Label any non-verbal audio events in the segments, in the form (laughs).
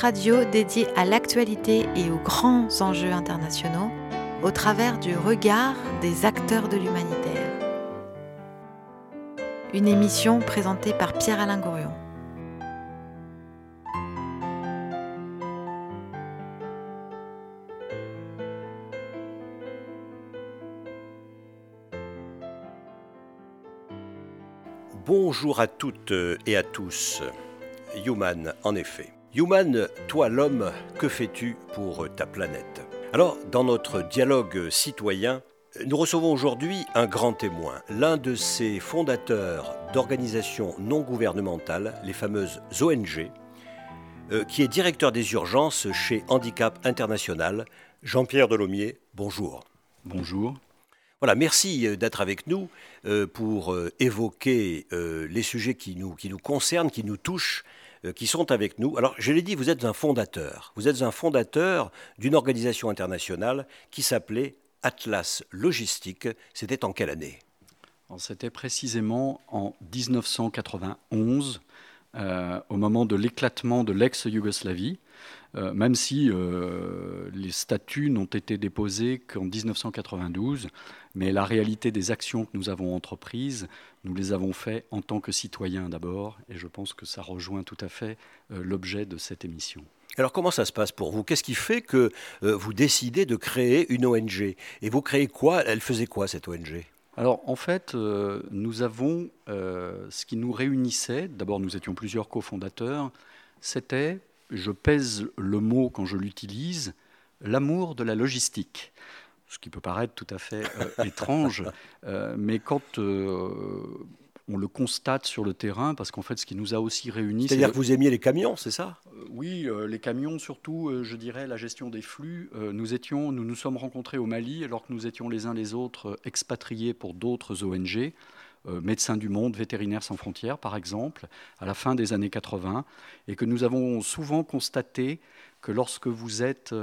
Radio dédié à l'actualité et aux grands enjeux internationaux au travers du regard des acteurs de l'humanitaire. Une émission présentée par Pierre-Alain Gourion. Bonjour à toutes et à tous. Human, en effet. Human, toi l'homme, que fais-tu pour ta planète? Alors, dans notre dialogue citoyen, nous recevons aujourd'hui un grand témoin, l'un de ces fondateurs d'organisations non gouvernementales, les fameuses ONG, euh, qui est directeur des urgences chez Handicap International. Jean-Pierre Delomier, bonjour. Bonjour. Voilà, merci euh, d'être avec nous euh, pour évoquer les sujets qui nous, qui nous concernent, qui nous touchent, qui sont avec nous. Alors, je l'ai dit, vous êtes un fondateur. Vous êtes un fondateur d'une organisation internationale qui s'appelait Atlas Logistique. C'était en quelle année? C'était précisément en 1991, au moment de l'éclatement de l'ex-Yougoslavie. Euh, même si euh, les statuts n'ont été déposés qu'en 1992. Mais la réalité des actions que nous avons entreprises, nous les avons faites en tant que citoyens d'abord, et je pense que ça rejoint tout à fait euh, l'objet de cette émission. Alors comment ça se passe pour vous? Qu'est-ce qui fait que vous décidez de créer une ONG Et vous créez quoi? Elle faisait quoi cette ONG alors en fait, nous avons ce qui nous réunissait, d'abord nous étions plusieurs cofondateurs, c'était je pèse le mot quand je l'utilise, l'amour de la logistique. Ce qui peut paraître tout à fait euh, (laughs) étrange, euh, mais quand euh, on le constate sur le terrain, parce qu'en fait, ce qui nous a aussi réunis. C'est-à-dire que vous aimiez les camions, c'est ça? Oui, les camions, surtout, je dirais, la gestion des flux. nous, étions, nous nous sommes rencontrés au Mali, alors que nous étions les uns les autres expatriés pour d'autres ONG. Médecins du Monde, Vétérinaires sans frontières, par exemple, à la fin des années 80, et que nous avons souvent constaté que lorsque vous êtes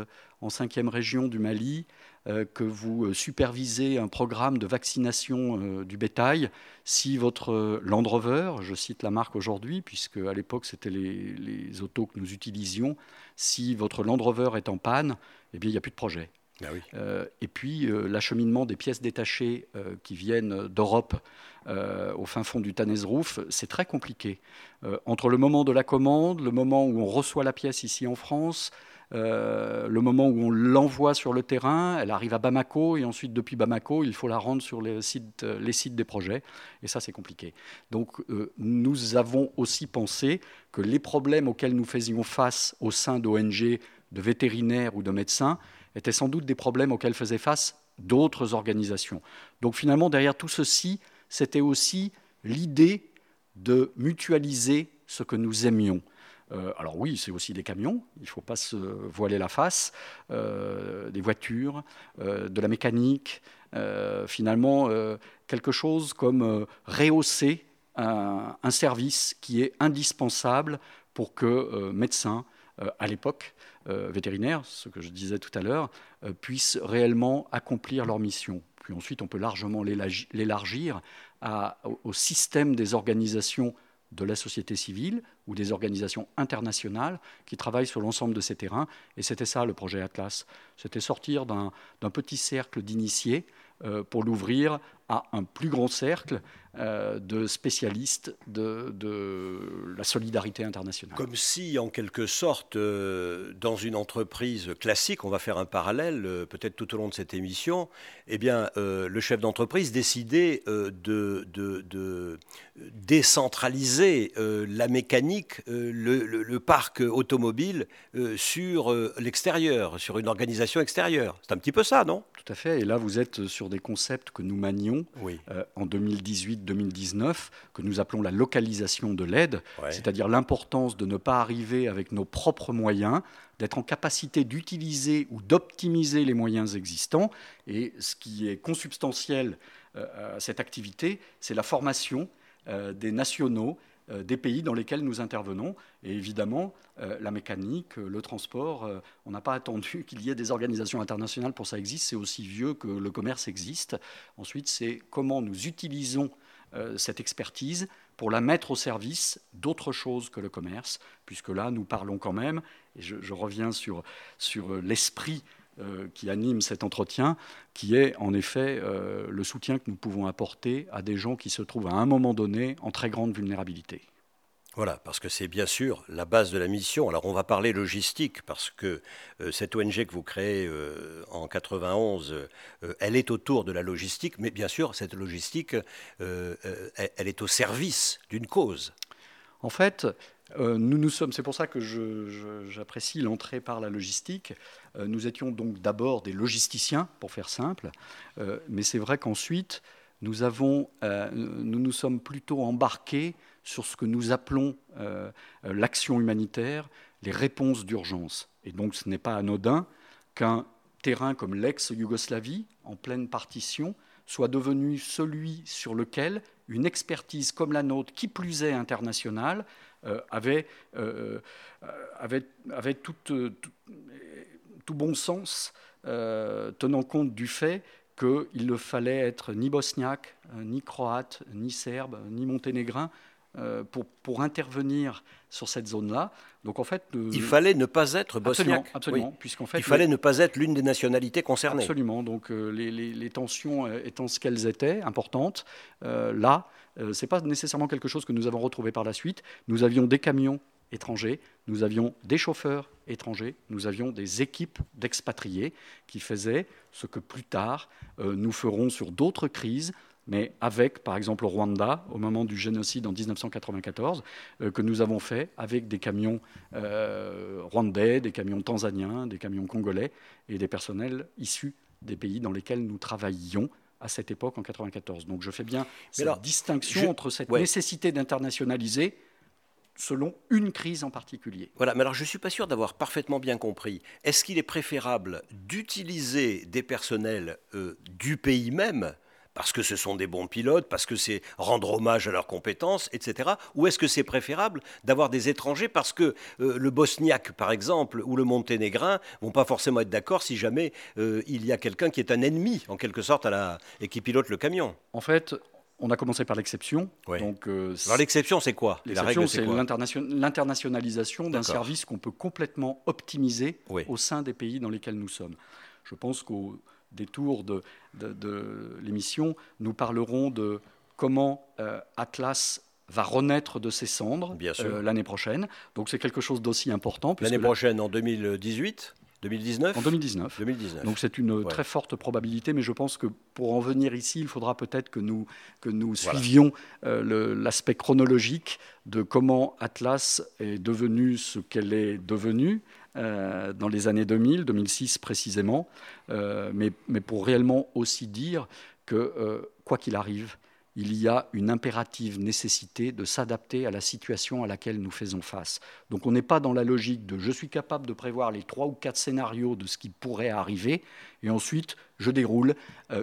en cinquième région du Mali, que vous supervisez un programme de vaccination du bétail, si votre Land Rover, je cite la marque aujourd'hui, puisque à l'époque c'était les, les, autos que nous utilisions, si votre Land Rover est en panne, eh bien il n'y a plus de projet. Ah euh, et puis euh, l'acheminement des pièces détachées euh, qui viennent d'Europe au fin fond du Tanezrouf, c'est très compliqué. entre le moment de la commande, le moment où on reçoit la pièce ici en France, le moment où on l'envoie sur le terrain, elle arrive à Bamako et ensuite depuis Bamako, il faut la rendre sur les sites, les sites des projets. Et ça, c'est compliqué. Donc nous avons aussi pensé que les problèmes auxquels nous faisions face au sein d'ONG, de vétérinaires ou de médecins, étaient sans doute des problèmes auxquels faisaient face d'autres organisations. Donc finalement, derrière tout ceci, c'était aussi l'idée de mutualiser ce que nous aimions. Euh, alors oui, c'est aussi des camions, il ne faut pas se voiler la face, euh, des voitures, euh, de la mécanique, finalement quelque chose comme rehausser un, un, service qui est indispensable pour que médecins, à l'époque, vétérinaires, ce que je disais tout à l'heure, puissent réellement accomplir leur mission. Puis ensuite, on peut largement l'élargir au système des organisations de la société civile ou des organisations internationales qui travaillent sur l'ensemble de ces terrains. Et c'était ça le projet Atlas. C'était sortir d'un petit cercle d'initiés pour l'ouvrir à un plus grand cercle euh, de spécialistes de, la solidarité internationale. Comme si, en quelque sorte, euh, dans une entreprise classique, on va faire un parallèle, euh, peut-être tout au long de cette émission, eh bien, le chef d'entreprise décidait de, décentraliser la mécanique, le, parc automobile sur l'extérieur, sur une organisation extérieure. C'est un petit peu ça, non? Tout à fait. Et là, vous êtes sur des concepts que nous manions en 2018 2019 que nous appelons la localisation de l'aide, c'est-à-dire l'importance de ne pas arriver avec nos propres moyens, d'être en capacité d'utiliser ou d'optimiser les moyens existants. Et ce qui est consubstantiel euh, à cette activité, c'est la formation euh, des nationaux euh, des pays dans lesquels nous intervenons. Et évidemment, la mécanique, le transport, on n'a pas attendu (laughs) qu'il y ait des organisations internationales pour ça existe, c'est aussi vieux que le commerce existe. Ensuite, c'est comment nous utilisons euh, cette expertise pour la mettre au service d'autre chose que le commerce, puisque là, nous parlons quand même, et je, reviens sur, sur l'esprit euh, qui anime cet entretien, qui est en effet euh, le soutien que nous pouvons apporter à des gens qui se trouvent à un moment donné en très grande vulnérabilité. Voilà, parce que c'est bien sûr la base de la mission. Alors on va parler logistique, parce que euh, cette ONG que vous créez en 91, euh, elle est autour de la logistique, mais bien sûr, cette logistique, elle, est au service d'une cause. En fait, nous nous sommes, c'est pour ça que j'apprécie l'entrée par la logistique. nous étions donc d'abord des logisticiens, pour faire simple, mais c'est vrai qu'ensuite, nous, nous nous sommes plutôt embarqués sur ce que nous appelons euh, euh, l'action humanitaire, les réponses d'urgence. Et donc ce n'est pas anodin qu'un terrain comme l'ex-Yougoslavie, en pleine partition, soit devenu celui sur lequel une expertise comme la nôtre, qui plus est internationale, euh, avait, avait, avait tout, bon sens, tenant compte du fait qu'il ne fallait être ni bosniaque, ni croate, ni serbe, ni monténégrin euh, pour, pour, intervenir sur cette zone-là. Donc en fait, euh, il fallait ne pas être bosniaque. Absolument, puisqu'en fait, il fallait ne pas être l'une des nationalités concernées. Absolument. Donc euh, les, les, tensions étant ce qu'elles étaient, importantes, là, c'est pas nécessairement quelque chose que nous avons retrouvé par la suite. Nous avions des camions étrangers, nous avions des chauffeurs étrangers, nous avions des équipes d'expatriés qui faisaient ce que plus tard nous ferons sur d'autres crises, mais avec, par exemple, au Rwanda, au moment du génocide en 1994, euh, que nous avons fait avec des camions euh, rwandais, des camions tanzaniens, des camions congolais et des personnels issus des pays dans lesquels nous travaillions à cette époque en 1994. Donc je fais bien cette distinction entre cette nécessité d'internationaliser selon une crise en particulier. Voilà, mais alors je ne suis pas sûr d'avoir parfaitement bien compris. Est-ce qu'il est préférable d'utiliser des personnels euh, du pays même parce que ce sont des bons pilotes, parce que c'est rendre hommage à leurs compétences, etc. Ou est-ce que c'est préférable d'avoir des étrangers parce que euh, le bosniaque, par exemple, ou le monténégrin vont pas forcément être d'accord si jamais euh, il y a quelqu'un qui est un ennemi, en quelque sorte, à la... et qui pilote le camion? En fait, on a commencé par l'exception. Donc, euh, Alors l'exception, c'est quoi? L'exception, c'est l'internationalisation d'un service qu'on peut complètement optimiser au sein des pays dans lesquels nous sommes. Je pense qu'au détour de, de, l'émission, nous parlerons de comment euh, Atlas va renaître de ses cendres euh, l'année prochaine. Donc c'est quelque chose d'aussi important. L'année prochaine, en 2018 2019 En 2019. 2019. Donc c'est une très forte probabilité, mais je pense que pour en venir ici, il faudra peut-être que nous, que nous suivions euh, l'aspect chronologique de comment Atlas est devenu ce qu'elle est devenue, euh, dans les années 2000, 2006 précisément, euh, mais, pour réellement aussi dire que, euh, quoi qu'il arrive, il y a une impérative nécessité de s'adapter à la situation à laquelle nous faisons face. Donc on n'est pas dans la logique de je suis capable de prévoir les trois ou quatre scénarios de ce qui pourrait arriver, et ensuite je déroule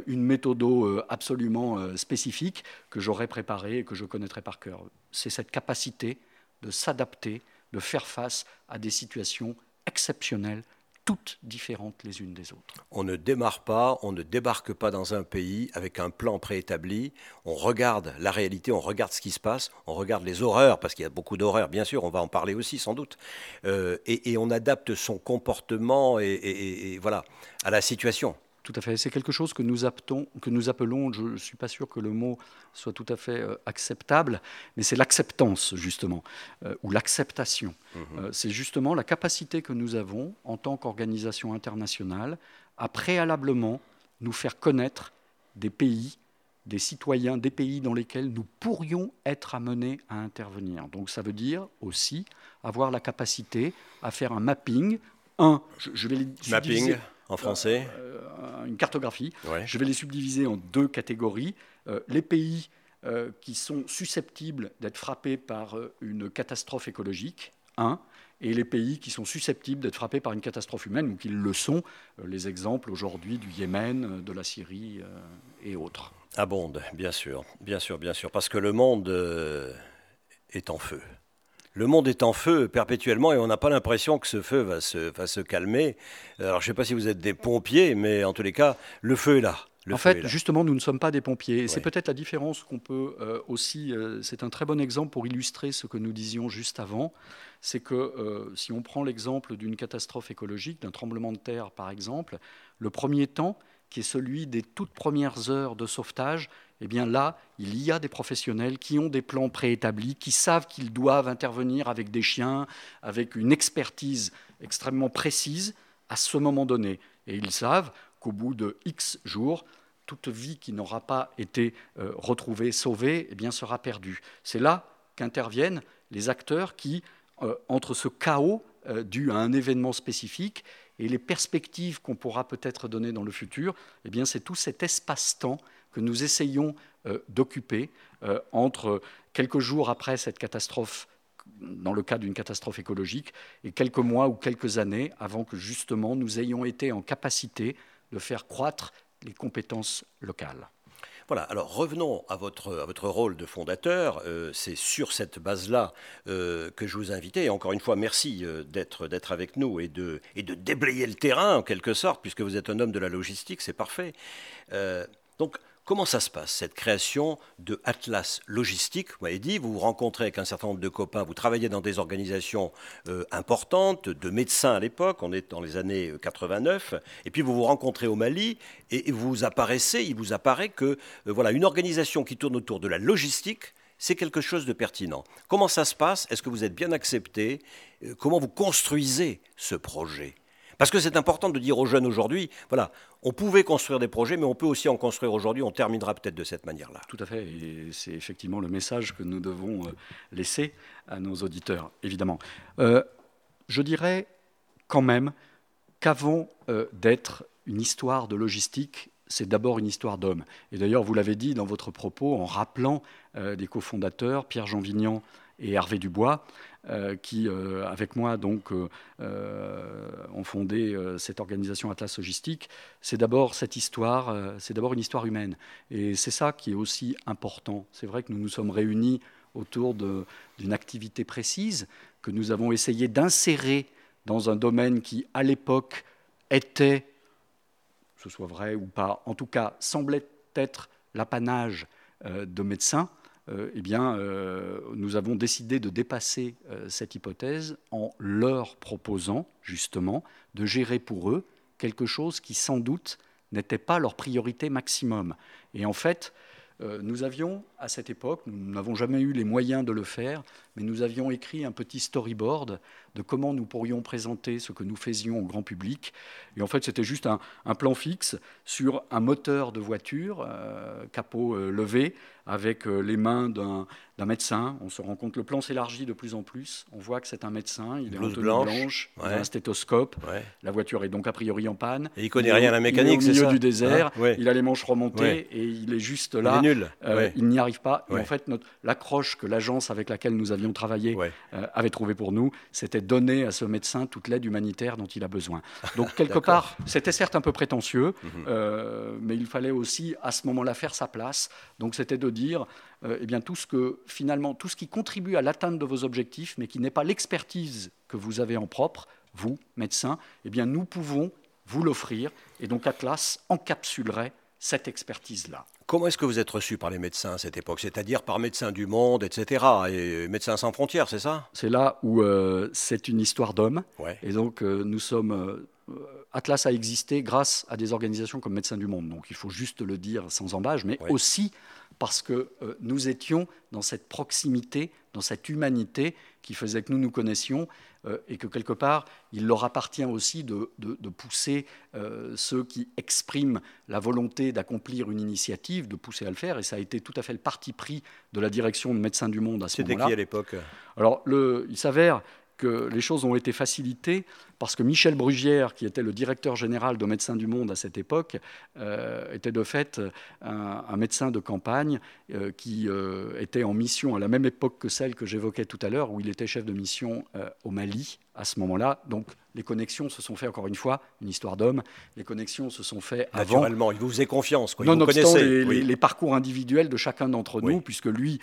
une méthode absolument spécifique que j'aurais préparée et que je connaîtrais par cœur. C'est cette capacité de s'adapter, de faire face à des situations exceptionnelles, toutes différentes les unes des autres. On ne démarre pas, on ne débarque pas dans un pays avec un plan préétabli. On regarde la réalité, on regarde ce qui se passe, on regarde les horreurs, parce qu'il y a beaucoup d'horreurs, bien sûr, on va en parler aussi sans doute. Euh, et, on adapte son comportement et voilà, à la situation. Tout à fait. C'est quelque chose que nous, appelons, que nous appelons, je ne suis pas sûr que le mot soit tout à fait euh, acceptable, mais c'est l'acceptance, justement, euh, ou l'acceptation. Mhm. Euh, c'est justement la capacité que nous avons, en tant qu'organisation internationale, à préalablement nous faire connaître des pays, des citoyens des pays dans lesquels nous pourrions être amenés à intervenir. Donc ça veut dire aussi avoir la capacité à faire un mapping. Un, je, vais les mapping en français euh, Une cartographie. Je vais les subdiviser en deux catégories. Euh, les pays euh, qui sont susceptibles d'être frappés par une catastrophe écologique, un, et les pays qui sont susceptibles d'être frappés par une catastrophe humaine, ou qui le sont, les exemples aujourd'hui du Yémen, de la Syrie et autres. Abondent, bien sûr, bien sûr, bien sûr, parce que le monde est en feu le monde est en feu perpétuellement et on n'a pas l'impression que ce feu va se, calmer. Alors je ne sais pas si vous êtes des pompiers, mais en tous les cas, le feu est là. en fait, justement, nous ne sommes pas des pompiers. C'est peut-être la différence qu'on peut euh, aussi. Euh, c'est un très bon exemple pour illustrer ce que nous disions juste avant. C'est que euh, si on prend l'exemple d'une catastrophe écologique, d'un tremblement de terre par exemple, le premier temps, qui est celui des toutes premières heures de sauvetage, eh bien là, il y a des professionnels qui ont des plans préétablis, qui savent qu'ils doivent intervenir avec des chiens, avec une expertise extrêmement précise à ce moment donné. Et ils savent qu'au bout de X jours, toute vie qui n'aura pas été euh, retrouvée, sauvée, eh bien, sera perdue. C'est là qu'interviennent les acteurs qui, euh, entre ce chaos euh, dû à un événement spécifique et les perspectives qu'on pourra peut-être donner dans le futur, eh bien, c'est tout cet espace-temps que nous essayons d'occuper entre quelques jours après cette catastrophe dans le cas d'une catastrophe écologique, et quelques mois ou quelques années avant que justement nous ayons été en capacité de faire croître les compétences locales. Voilà, alors revenons à votre, à votre rôle de fondateur. Euh, c'est sur cette base-là euh, que je vous ai invité. Et encore une fois, merci euh, d'être, d'être avec nous et de, et de déblayer le terrain en quelque sorte, puisque vous êtes un homme de la logistique, c'est parfait. donc, Comment ça se passe, cette création de Atlas Logistique Vous m'avez dit, vous vous rencontrez avec un certain nombre de copains, vous travaillez dans des organisations euh, importantes, de médecins à l'époque, on est dans les années 89, et puis vous vous rencontrez au Mali, et, vous apparaissez, il vous apparaît que euh, voilà, une organisation qui tourne autour de la logistique, c'est quelque chose de pertinent. Comment ça se passe? Est-ce que vous êtes bien accepté? Euh, Comment vous construisez ce projet? Parce que c'est important de dire aux jeunes aujourd'hui, voilà, on pouvait construire des projets, mais on peut aussi en construire aujourd'hui. On terminera peut-être de cette manière-là. Tout à fait. Et c'est effectivement le message que nous devons euh, laisser à nos auditeurs, évidemment. Euh, je dirais quand même qu'avant euh, d'être une histoire de logistique, c'est d'abord une histoire d'hommes. Et d'ailleurs, vous l'avez dit dans votre propos en rappelant des cofondateurs, Pierre-Jean Vignan et Hervé Dubois, qui, euh, avec moi, donc, euh, ont fondé cette organisation Atlas Logistique, c'est d'abord cette histoire, c'est d'abord une histoire humaine. Et c'est ça qui est aussi important. C'est vrai que nous nous sommes réunis autour d'une activité précise que nous avons essayé d'insérer dans un domaine qui, à l'époque, était, que ce soit vrai ou pas, en tout cas, semblait être l'apanage de médecins euh, eh bien, euh, nous avons décidé de dépasser euh, cette hypothèse en leur proposant justement de gérer pour eux quelque chose qui sans doute n'était pas leur priorité maximum. Et en fait, nous avions, à cette époque, nous n'avons jamais eu les moyens de le faire, mais nous avions écrit un petit storyboard de comment nous pourrions présenter ce que nous faisions au grand public. Et en fait, c'était juste un, plan fixe sur un moteur de voiture, capot levé, avec euh, les mains d'un médecin. On se rend compte, le plan s'élargit de plus en plus. On voit que c'est un médecin, il est en tenue blanche, il a un stéthoscope. La voiture est donc a priori en panne. Et il connaît rien à la mécanique, c'est ça Au milieu du désert, hein il a les manches remontées et il est juste là. Euh, il n'y arrive pas. Et en fait, l'accroche que l'agence avec laquelle nous avions travaillé euh, avait trouvé pour nous, c'était donner à ce médecin toute l'aide humanitaire dont il a besoin. Donc (laughs) quelque part, c'était certes un peu prétentieux, mhm. mais il fallait aussi à ce moment-là faire sa place. Donc c'était de dire euh, eh bien, tout ce que finalement tout ce qui contribue à l'atteinte de vos objectifs, mais qui n'est pas l'expertise que vous avez en propre, vous médecin, eh bien nous pouvons vous l'offrir, et donc Atlas encapsulerait cette expertise-là. Comment est-ce que vous êtes reçu par les médecins à cette époque? C'est-à-dire par Médecins du Monde, etc. Et Médecins sans frontières, c'est ça? C'est là où euh, c'est une histoire d'hommes. Et donc euh, nous sommes... Atlas a existé grâce à des organisations comme Médecins du Monde. Donc il faut juste le dire sans embâche, mais aussi parce que euh, nous étions dans cette proximité, dans cette humanité qui faisait que nous nous connaissions euh, et que quelque part, il leur appartient aussi de, pousser euh, ceux qui expriment la volonté d'accomplir une initiative, de pousser à le faire. Et ça a été tout à fait le parti pris de la direction de Médecins du Monde à ce moment-là. C'était qui à l'époque? Alors, le, il s'avère que les choses ont été facilitées parce que Michel Brugière, qui était le directeur général de Médecins du Monde à cette époque, euh, était de fait un, médecin de campagne euh, qui euh, était en mission à la même époque que celle que j'évoquais tout à l'heure, où il était chef de mission au Mali à ce moment-là. Donc les connexions se sont faites, encore une fois, une histoire d'homme, les connexions se sont faites avant. Naturellement, il vous faisait confiance. Quoi. Nonobstant les, les, parcours individuels de chacun d'entre nous, puisque lui,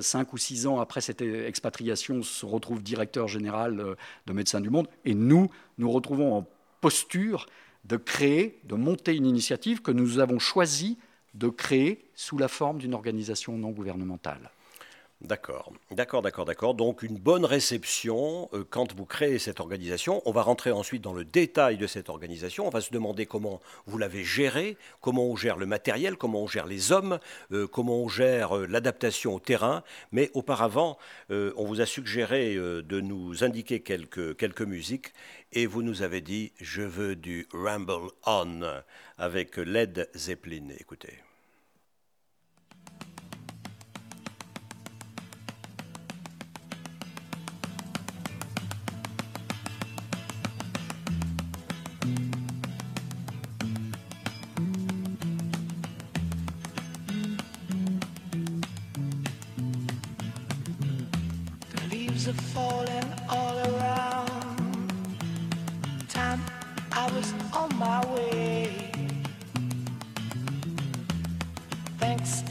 cinq ou six ans après cette expatriation, se retrouve directeur général de Médecins du Monde, et nous, nous retrouvons en posture de créer, de monter une initiative que nous avons choisi de créer sous la forme d'une organisation non gouvernementale. D'accord, d'accord, d'accord, d'accord. Donc une bonne réception euh, quand vous créez cette organisation. On va rentrer ensuite dans le détail de cette organisation. On va se demander comment vous l'avez gérée, comment on gère le matériel, comment on gère les hommes, euh, comment on gère euh, l'adaptation au terrain. Mais auparavant, on vous a suggéré de nous indiquer quelques, quelques musiques et vous nous avez dit je veux du Ramble On avec Led Zeppelin. Écoutez.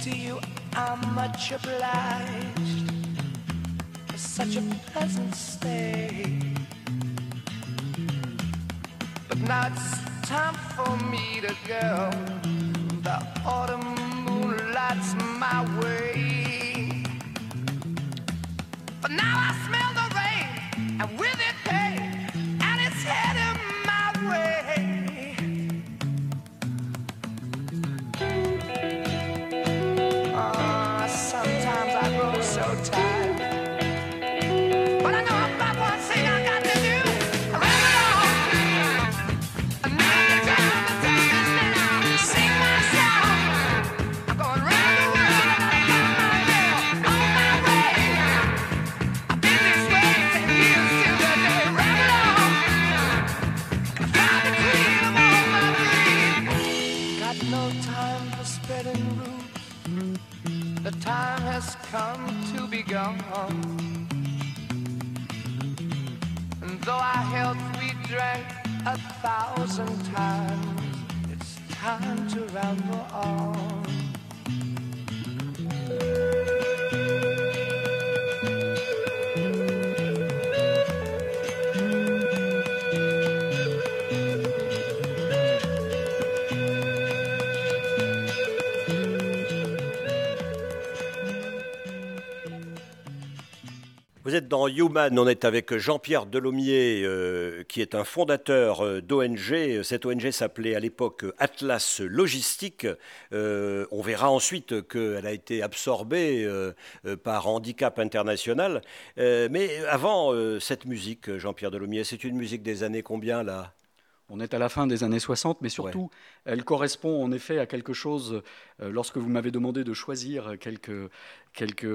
To you, I'm much obliged for such a pleasant stay. But now it's time for me to go. The autumn moon lights my way. But now I smell the rain, and with And though our health we drank a thousand times, it's time to ramble on. Êtes dans Human, on est avec Jean-Pierre Delomier, euh, qui est un fondateur euh, d'ONG. Cette ONG s'appelait à l'époque Atlas Logistique. Euh, on verra ensuite qu'elle a été absorbée euh, par Handicap International. Mais avant cette musique, Jean-Pierre Delomier, c'est une musique des années combien là? On est à la fin des années 60, mais surtout, elle correspond en effet à quelque chose. euh, lorsque vous m'avez demandé de choisir quelques, quelques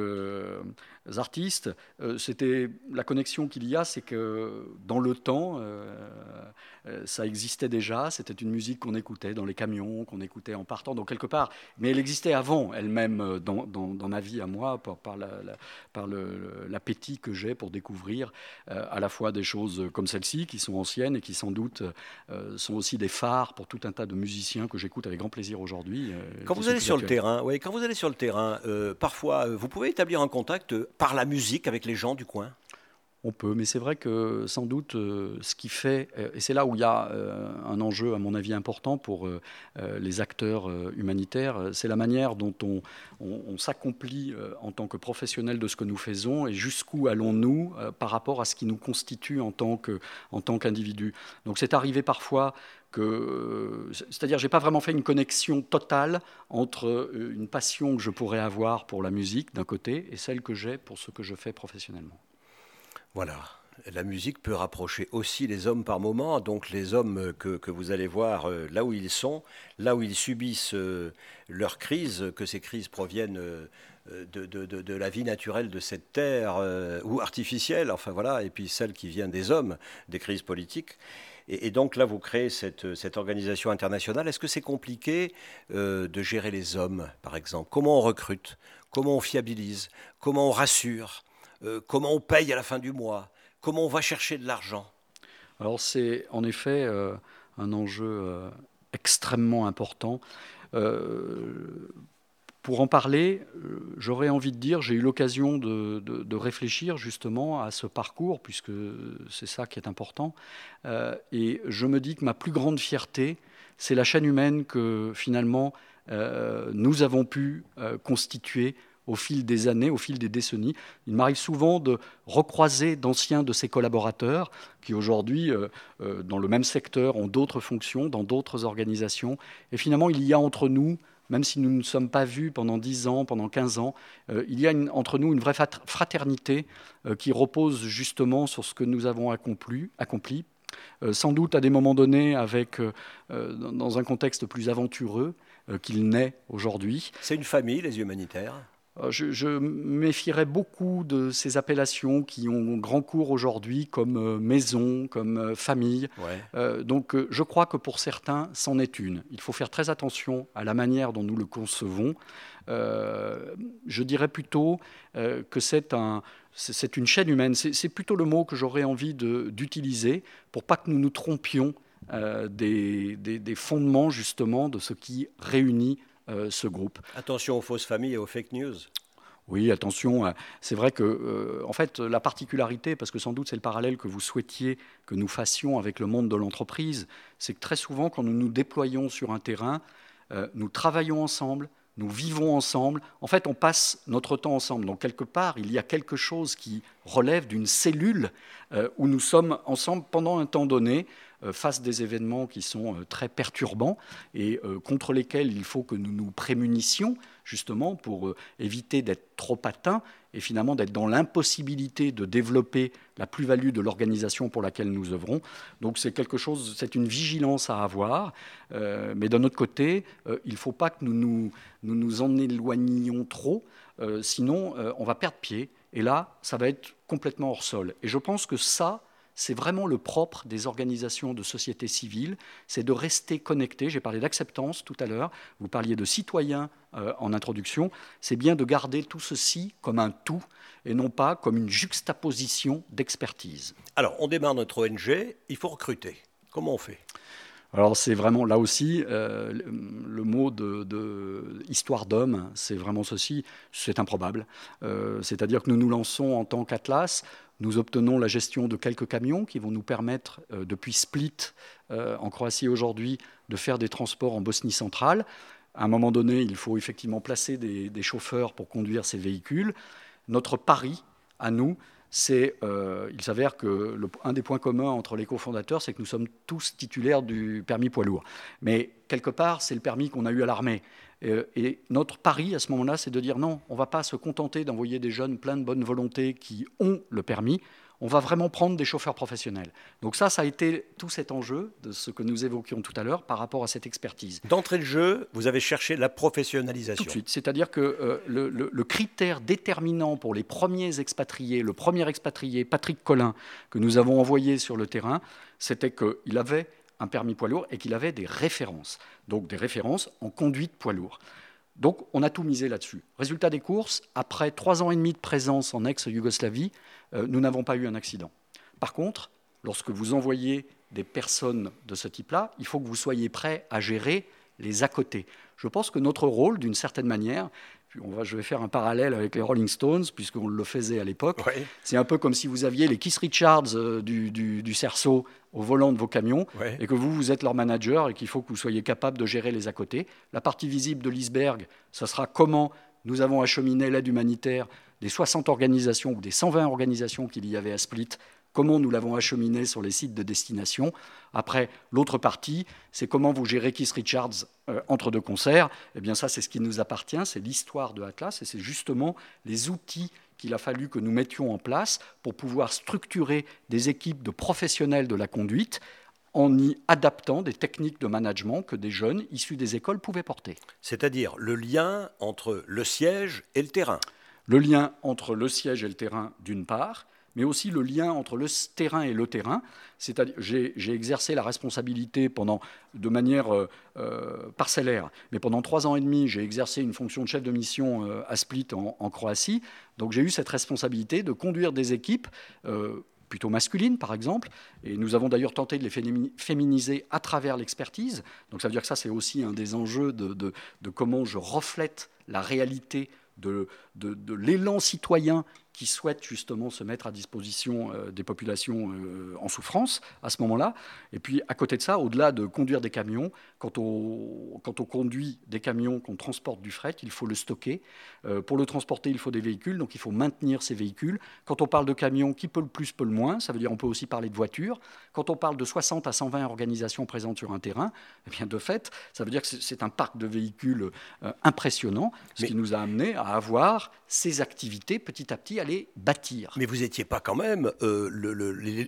artistes, euh, c'était la connexion qu'il y a, c'est que dans le temps, euh, ça existait déjà. C'était une musique qu'on écoutait dans les camions, qu'on écoutait en partant, donc quelque part. Mais elle existait avant elle-même euh, dans, dans- dans ma vie à moi, par, par la- la- par le- l'appétit que j'ai pour découvrir euh, à la fois des choses comme celle-ci, qui sont anciennes et qui sans doute euh, sont aussi des phares pour tout un tas de musiciens que j'écoute avec grand plaisir aujourd'hui. euh, Quand vous allez sur le terrain, quand vous allez sur le terrain, euh, parfois, euh, vous pouvez établir un contact euh, par la musique avec les gens du coin? On peut, mais c'est vrai que sans doute euh, ce qui fait, euh, et c'est là où il y a euh, un enjeu à mon avis important pour les acteurs humanitaires, c'est la manière dont on, s'accomplit en tant que professionnel de ce que nous faisons et jusqu'où allons-nous par rapport à ce qui nous constitue en tant qu'individu. Donc c'est arrivé parfois que, c'est-à-dire j'ai pas vraiment fait une connexion totale entre une passion que je pourrais avoir pour la musique d'un côté et celle que j'ai pour ce que je fais professionnellement. Voilà. La musique peut rapprocher aussi les hommes par moments, donc les hommes euh, que, vous allez voir euh, là où ils sont, là où ils subissent euh, leurs crises, que ces crises proviennent de, la vie naturelle de cette terre ou artificielle, enfin voilà, et puis celle qui vient des hommes, des crises politiques. Et, donc là, vous créez cette, organisation internationale. Est-ce que c'est compliqué de gérer les hommes, par exemple? Comment on recrute? Comment on fiabilise? Comment on rassure? Euh, Comment on paye à la fin du mois? Comment on va chercher de l'argent? Alors c'est en effet euh, un enjeu euh, extrêmement important. Pour en parler, j'aurais envie de dire, j'ai eu l'occasion de, réfléchir justement à ce parcours, puisque c'est ça qui est important. Et je me dis que ma plus grande fierté, c'est la chaîne humaine que finalement nous avons pu constituer au fil des années, au fil des décennies. Il m'arrive souvent de recroiser d'anciens de ses collaborateurs qui aujourd'hui, dans le même secteur, ont d'autres fonctions, dans d'autres organisations. Et finalement, il y a entre nous même si nous ne sommes pas vus pendant 10 ans, pendant 15 ans, euh, il y a entre nous une vraie fraternité euh, qui repose justement sur ce que nous avons accompli, accompli euh, sans doute à des moments donnés avec, dans un contexte plus aventureux qu'il n'est aujourd'hui. C'est une famille, les humanitaires? Euh, je, méfierais beaucoup de ces appellations qui ont grand cours aujourd'hui comme euh, maison, comme euh, famille. donc je crois que pour certains, c'en est une. Il faut faire très attention à la manière dont nous le concevons. je dirais plutôt que c'est un, c'est une chaîne humaine. C'est plutôt le mot que j'aurais envie d'utiliser pour pas que nous nous trompions des, des, fondements justement de ce qui réunit ce groupe. Attention aux fausses familles et aux fake news. Oui, attention. C'est vrai que, euh, en fait, la particularité, parce que sans doute c'est le parallèle que vous souhaitiez que nous fassions avec le monde de l'entreprise, c'est que très souvent, quand nous nous déployons sur un terrain, euh, nous travaillons ensemble, nous vivons ensemble. En fait, on passe notre temps ensemble. Donc, quelque part, il y a quelque chose qui relève d'une cellule où nous sommes ensemble pendant un temps donné. Euh, face des événements qui sont euh, très perturbants et euh, contre lesquels il faut que nous nous prémunissions justement pour éviter d'être trop atteints et finalement d'être dans l'impossibilité de développer la plus-value de l'organisation pour laquelle nous œuvrons. Donc c'est quelque chose, c'est une vigilance à avoir, mais d'un autre côté, il ne faut pas que nous nous, nous, nous en éloignions trop, sinon on va perdre pied, et là, ça va être complètement hors sol. Et je pense que ça, c'est vraiment le propre des organisations de société civile, c'est de rester connecté. J'ai parlé d'acceptance tout à l'heure, vous parliez de citoyens euh, en introduction, c'est bien de garder tout ceci comme un tout et non pas comme une juxtaposition d'expertise. Alors, on démarre notre ONG, il faut recruter. Comment on fait? Alors c'est vraiment là aussi euh, le mot de, histoire d'homme, c'est vraiment ceci, c'est improbable. Euh, c'est-à-dire que nous nous lançons en tant qu'Atlas, nous obtenons la gestion de quelques camions qui vont nous permettre, euh, depuis Split en Croatie aujourd'hui, de faire des transports en Bosnie centrale. À un moment donné, il faut effectivement placer des, chauffeurs pour conduire ces véhicules. Notre pari, à nous, c'est, euh, il s'avère que un des points communs entre les cofondateurs, c'est que nous sommes tous titulaires du permis poids lourd. Mais quelque part, c'est le permis qu'on a eu à l'armée. Euh, et notre pari à ce moment-là, c'est de dire non, on ne va pas se contenter d'envoyer des jeunes pleins de bonne volonté qui ont le permis on va vraiment prendre des chauffeurs professionnels. Donc ça, ça a été tout cet enjeu de ce que nous évoquions tout à l'heure par rapport à cette expertise. D'entrée de jeu, vous avez cherché la professionnalisation. Tout de suite, c'est-à-dire que euh, le, critère déterminant pour les premiers expatriés, le premier expatrié, Patrick Collin, que nous avons envoyé sur le terrain, c'était qu'il avait un permis poids lourd et qu'il avait des références, donc des références en conduite poids lourd. Donc on a tout misé là-dessus. Résultat des courses, après trois ans et demi de présence en ex-Yougoslavie, euh, nous n'avons pas eu un accident. Par contre, lorsque vous envoyez des personnes de ce type-là, il faut que vous soyez prêt à gérer les à côté. Je pense que notre rôle, d'une certaine manière, je vais faire un parallèle avec les Rolling Stones, puisqu'on le faisait à l'époque. C'est un peu comme si vous aviez les Keith Richards euh, du, du, cerceau au volant de vos camions, et que vous, vous êtes leur manager, et qu'il faut que vous soyez capable de gérer les à côté. La partie visible de l'iceberg, ce sera comment nous avons acheminé l'aide humanitaire des 60 organisations ou des 120 organisations qu'il y avait à Split, comment nous l'avons acheminé sur les sites de destination. Après, l'autre partie, c'est comment vous gérez Keith Richards euh, entre deux concerts. Eh bien, ça, c'est ce qui nous appartient, c'est l'histoire de Atlas, et c'est justement les outils qu'il a fallu que nous mettions en place pour pouvoir structurer des équipes de professionnels de la conduite en y adaptant des techniques de management que des jeunes issus des écoles pouvaient porter. C'est-à-dire le lien entre le siège et le terrain le lien entre le siège et le terrain d'une part, mais aussi le lien entre le terrain et le terrain. C'est-à-dire, j'ai exercé la responsabilité pendant, de manière euh, euh, parcellaire, mais pendant trois ans et demi, j'ai exercé une fonction de chef de mission euh, à Split en, Croatie. Donc j'ai eu cette responsabilité de conduire des équipes plutôt masculines, par exemple. Et nous avons d'ailleurs tenté de les féminiser à travers l'expertise. Donc ça veut dire que ça, c'est aussi un des enjeux de, comment je reflète la réalité de l'élan citoyen qui souhaitent justement se mettre à disposition euh, des populations euh, en souffrance à ce moment-là. Et puis à côté de ça, au-delà de conduire des camions, quand on, quand on conduit des camions, qu'on transporte du fret, il faut le stocker. Euh, pour le transporter, il faut des véhicules, donc il faut maintenir ces véhicules. Quand on parle de camions, qui peut le plus, peut le moins, ça veut dire on peut aussi parler de voitures. Quand on parle de 60 à 120 organisations présentes sur un terrain, eh bien de fait, ça veut dire que c'est un parc de véhicules impressionnant, ce qui nous a amené à avoir ces activités petit à petit à bâtir. Mais vous n'étiez pas quand même euh,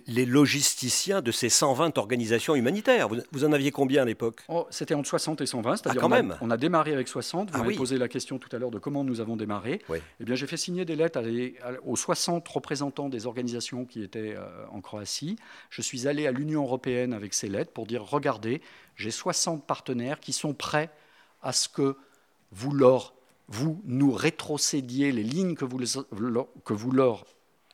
les, logisticiens de ces 120 organisations humanitaires. Vous, en aviez combien à l'époque? Oh, C'était entre 60 et 120, c'est-à-dire ah, on, a, on, a démarré avec 60. Vous ah, m'avez posé la question tout à l'heure de comment nous avons démarré. Eh bien, j'ai fait signer des lettres aux 60 représentants des organisations qui étaient euh, en Croatie. Je suis allé à l'Union européenne avec ces lettres pour dire regardez, j'ai 60 partenaires qui sont prêts à ce que vous leur vous nous rétrocédiez les lignes que vous, que vous leur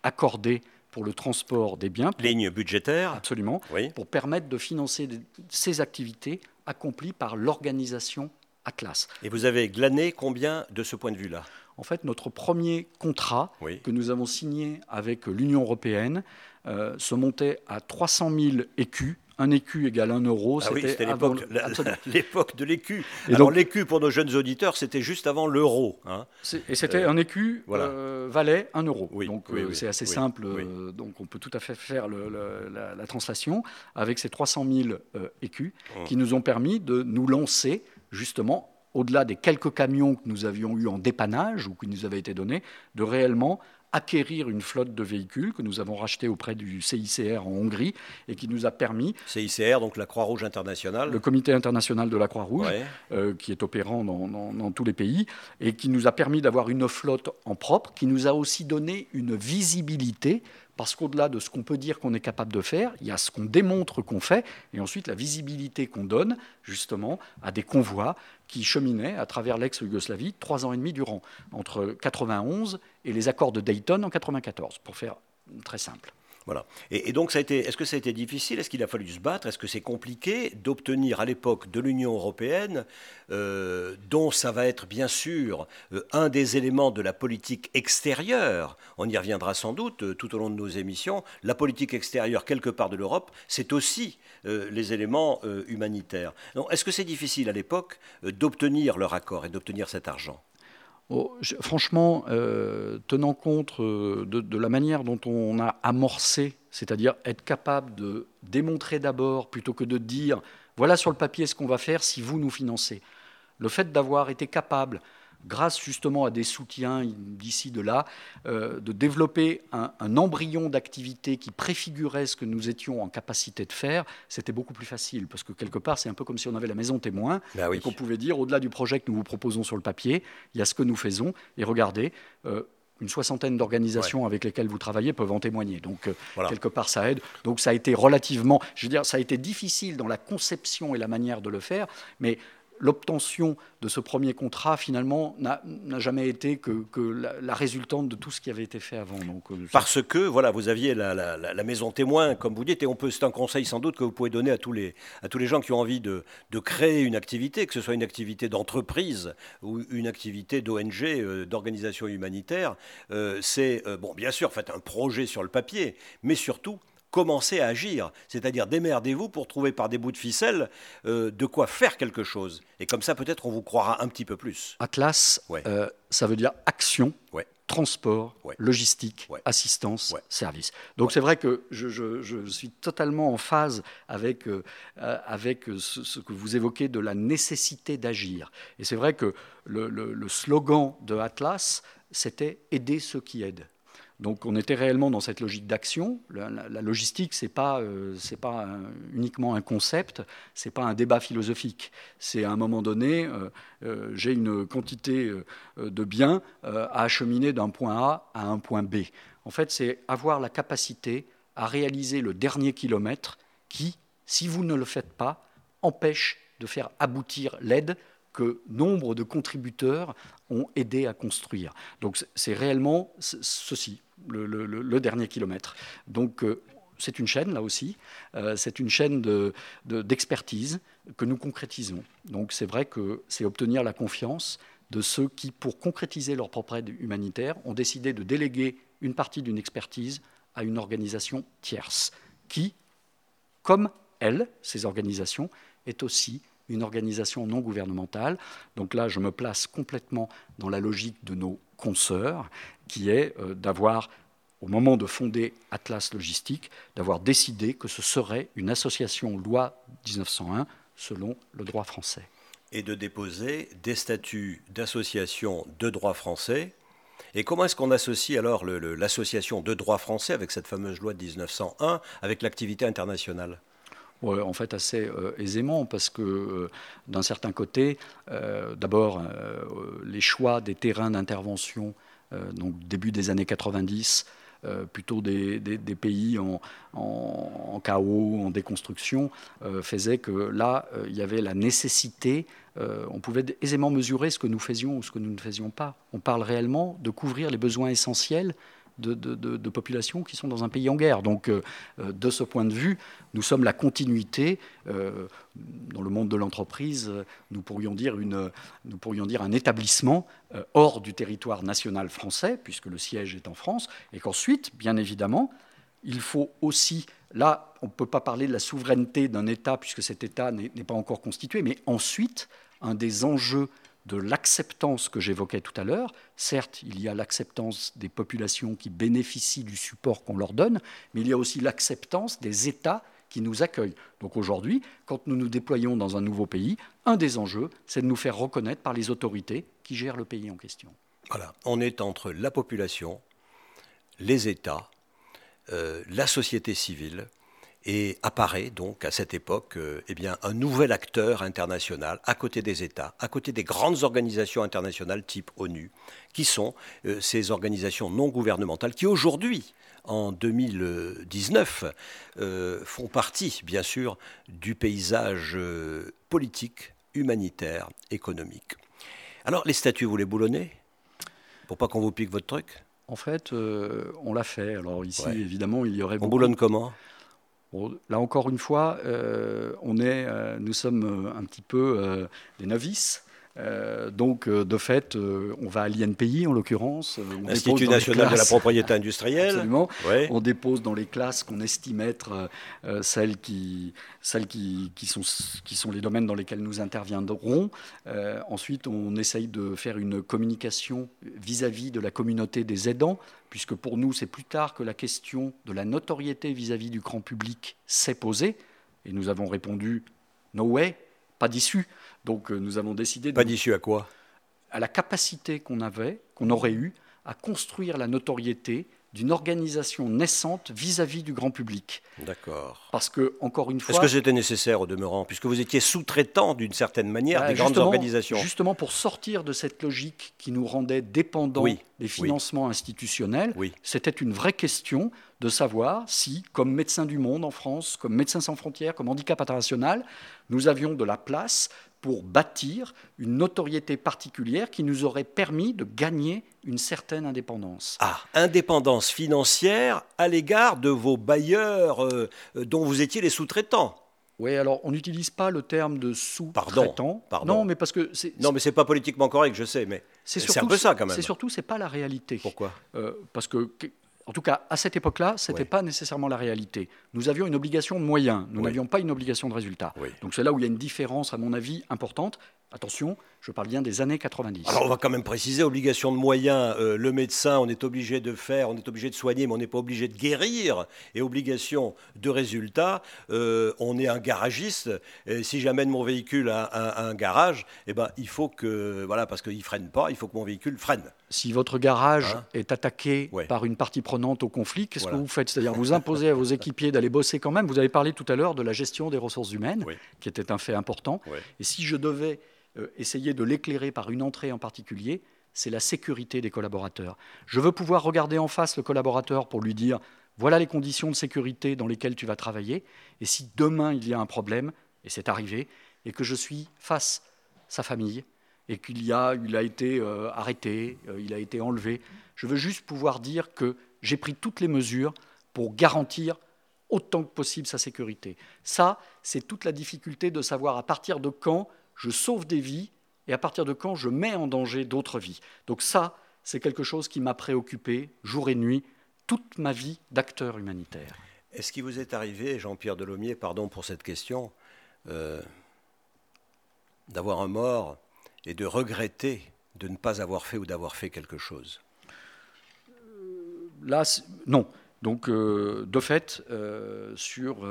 accordez pour le transport des biens. Lignes budgétaires Absolument. Pour permettre de financer ces activités accomplies par l'organisation Atlas. Et vous avez glané combien de ce point de vue-là? En fait, notre premier contrat que nous avons signé avec l'Union européenne euh, se montait à 300 000 écus un écu égale un euro. Ah c'était (laughs) l'époque de l'écu. Alors l'écu, pour nos jeunes auditeurs, c'était juste avant l'euro. Hein. Et c'était euh, un écu euh, valait un euro. donc euh, c'est assez simple. donc on peut tout à fait faire la, translation avec ces 300 000 écus hum. qui nous ont permis de nous lancer justement au-delà des quelques camions que nous avions eus en dépannage ou qui nous avaient été donnés, de réellement acquérir une flotte de véhicules que nous avons racheté auprès du CICR en Hongrie et qui nous a permis... CICR, donc la Croix-Rouge internationale. Le Comité international de la Croix-Rouge, euh, qui est opérant dans, dans, tous les pays, et qui nous a permis d'avoir une flotte en propre, qui nous a aussi donné une visibilité parce qu'au-delà de ce qu'on peut dire qu'on est capable de faire, il y a ce qu'on démontre qu'on fait, et ensuite la visibilité qu'on donne justement à des convois qui cheminaient à travers l'ex-Yougoslavie trois ans et demi durant, entre 91 et les accords de Dayton en 94, pour faire très simple. Et, donc, est-ce que ça a été difficile? Est-ce qu'il a fallu se battre? Est-ce que c'est compliqué d'obtenir à l'époque de l'Union européenne, euh, dont ça va être bien sûr euh, un des éléments de la politique extérieure, on y reviendra sans doute euh, tout au long de nos émissions, la politique extérieure quelque part de l'Europe, c'est aussi les éléments humanitaires. Est-ce que c'est difficile à l'époque d'obtenir leur accord et d'obtenir cet argent? Oh, franchement, euh, tenant compte euh, de, la manière dont on a amorcé, c'est-à-dire être capable de démontrer d'abord plutôt que de dire voilà sur le papier ce qu'on va faire si vous nous financez. Le fait d'avoir été capable grâce justement à des soutiens d'ici, de là, euh, de développer un, embryon d'activité qui préfigurait ce que nous étions en capacité de faire, c'était beaucoup plus facile. Parce que quelque part, c'est un peu comme si on avait la maison témoin bah et qu'on pouvait dire, au-delà du projet que nous vous proposons sur le papier, il y a ce que nous faisons. Et regardez, euh, une soixantaine d'organisations avec lesquelles vous travaillez peuvent en témoigner. Donc, euh, quelque part, ça aide. Donc, ça a été relativement, je veux dire, ça a été difficile dans la conception et la manière de le faire, mais l'obtention de ce premier contrat, finalement, n'a jamais été que, la, résultante de tout ce qui avait été fait avant. Euh, Parce que, voilà, vous aviez la, maison témoin, comme vous dites, et on peut, c'est un conseil sans doute que vous pouvez donner à tous les, à tous les gens qui ont envie de, créer une activité, que ce soit une activité d'entreprise ou une activité d'ONG, euh, d'organisation humanitaire. Euh, c'est, bon, bien sûr, faites un projet sur le papier, mais surtout, commencez à agir, c'est-à-dire démerdez-vous pour trouver par des bouts de ficelle euh, de quoi faire quelque chose. Et comme ça, peut-être, on vous croira un petit peu plus. Atlas, euh, ça veut dire action, transport, logistique, assistance, service. Donc c'est vrai que je, suis totalement en phase avec, euh, avec ce, que vous évoquez de la nécessité d'agir. Et c'est vrai que le slogan de Atlas, c'était aider ceux qui aident. Donc on était réellement dans cette logique d'action. La, logistique, ce n'est pas, euh, uniquement un concept, ce n'est pas un débat philosophique. C'est à un moment donné, euh, euh, j'ai une quantité de biens à acheminer d'un point A à un point B. En fait, c'est avoir la capacité à réaliser le dernier kilomètre qui, si vous ne le faites pas, empêche de faire aboutir l'aide nombre de contributeurs ont aidé à construire. Donc c'est réellement ceci, le, dernier kilomètre. Donc euh, c'est une chaîne, là aussi, euh, c'est une chaîne d'expertise que nous concrétisons. Donc c'est vrai que c'est obtenir la confiance de ceux qui, pour concrétiser leur propre aide humanitaire, ont décidé de déléguer une partie d'une expertise à une organisation tierce, qui, comme elle, ces organisations, est aussi une organisation non gouvernementale. Donc là, je me place complètement dans la logique de nos consoeurs, qui est euh, d'avoir, au moment de fonder Atlas Logistique, d'avoir décidé que ce serait une association loi 1901 selon le droit français. Et de déposer des statuts d'association de droit français. Et comment est-ce qu'on associe alors l'association de droit français avec cette fameuse loi de 1901 avec l'activité internationale? En fait, assez euh, aisément, parce que euh, d'un certain côté, euh, d'abord, les choix des terrains d'intervention, donc début des années 90, plutôt des, pays en, chaos, en déconstruction, faisaient que là, il y avait la nécessité, on pouvait aisément mesurer ce que nous faisions ou ce que nous ne faisions pas. On parle réellement de couvrir les besoins essentiels de, populations qui sont dans un pays en guerre. Donc, euh, euh, de ce point de vue, nous sommes la continuité. Euh, dans le monde de l'entreprise, nous, pourrions dire nous pourrions dire un établissement hors du territoire national français, puisque le siège est en France, et qu'ensuite, bien évidemment, il faut aussi, là, on ne peut pas parler de la souveraineté d'un État, puisque cet État n'est pas encore constitué, mais ensuite, un des enjeux de l'acceptance que j'évoquais tout à l'heure. Certes, il y a l'acceptance des populations qui bénéficient du support qu'on leur donne, mais il y a aussi l'acceptance des États qui nous accueillent. Donc aujourd'hui, quand nous nous déployons dans un nouveau pays, un des enjeux, c'est de nous faire reconnaître par les autorités qui gèrent le pays en question. Voilà, on est entre la population, les États, euh, la société civile, et apparaît donc à cette époque euh, eh bien, un nouvel acteur international à côté des États, à côté des grandes organisations internationales type ONU, qui sont euh, ces organisations non gouvernementales qui aujourd'hui, en 2019, euh, font partie bien sûr du paysage politique, humanitaire, économique. Alors les statuts, vous les boulonnez? Pour pas qu'on vous pique votre truc? En fait, on l'a fait. Alors ici, évidemment, il y aurait... On boulonne comment? Là encore une fois, euh, on est, euh, nous sommes euh, un petit peu des novices. Donc, de fait, on va à l'INPI en l'occurrence. L'Institut national de la propriété industrielle. Absolument. On dépose dans les classes qu'on estime être celles, qui, celles qui, qui, sont, qui sont les domaines dans lesquels nous interviendrons. ensuite, on essaye de faire une communication vis-à-vis -vis de la communauté des aidants puisque pour nous, c'est plus tard que la question de la notoriété vis-à-vis du grand public s'est posée, et nous avons répondu no way, pas d'issue. Donc euh, nous avons décidé... Pas d'issue à quoi? À la capacité qu'on avait, qu'on aurait eue, à construire la notoriété d'une organisation naissante vis-à-vis du grand public. D'accord. Parce que, encore une fois. Est-ce que c'était nécessaire au demeurant, puisque vous étiez sous-traitant d'une certaine manière des grandes organisations Justement, pour sortir de cette logique qui nous rendait dépendants des financements institutionnels, c'était une vraie question de savoir si, comme Médecins du Monde en France, comme Médecins sans frontières, comme Handicap international, nous avions de la place pour bâtir une notoriété particulière qui nous aurait permis de gagner une certaine indépendance. Ah, indépendance financière à l'égard de vos bailleurs euh, dont vous étiez les sous-traitants. Oui, alors on n'utilise pas le terme de sous-traitant. Pardon, Non, mais parce que non, mais c'est pas politiquement correct, je sais, mais c'est un peu ça quand même. C'est surtout c'est pas la réalité. Pourquoi? Euh, Parce que en tout cas, à cette époque-là, ce n'était pas nécessairement la réalité. Nous avions une obligation de moyens, nous n'avions pas une obligation de résultat. Donc c'est là où il y a une différence, à mon avis, importante. Attention, je parle bien des années 90. Alors on va quand même préciser, obligation de moyens, euh, le médecin, on est obligé de faire, on est obligé de soigner, mais on n'est pas obligé de guérir. Et obligation de résultat, euh, on est un garagiste. Et si j'amène mon véhicule à, un garage, eh ben, il faut que, voilà, parce qu'il ne freine pas, il faut que mon véhicule freine. Si votre garage hein est attaqué par une partie prenante au conflit, qu'est-ce que vous faites? C'est-à-dire vous imposez à vos équipiers d'aller bosser quand même. Vous avez parlé tout à l'heure de la gestion des ressources humaines, qui était un fait important. Et si je devais essayer de l'éclairer par une entrée en particulier, c'est la sécurité des collaborateurs. Je veux pouvoir regarder en face le collaborateur pour lui dire, voilà les conditions de sécurité dans lesquelles tu vas travailler, et si demain il y a un problème, et c'est arrivé, et que je suis face sa famille et qu'il a, il a été euh, arrêté, euh, il a été enlevé. Je veux juste pouvoir dire que j'ai pris toutes les mesures pour garantir autant que possible sa sécurité. Ça, c'est toute la difficulté de savoir à partir de quand je sauve des vies et à partir de quand je mets en danger d'autres vies. Donc ça, c'est quelque chose qui m'a préoccupé jour et nuit toute ma vie d'acteur humanitaire. Est-ce qu'il vous est arrivé, Jean-Pierre Delomier, pardon pour cette question, euh, d'avoir un mort et de regretter de ne pas avoir fait ou d'avoir fait quelque chose? Là, non. Donc, euh, de fait, euh, sur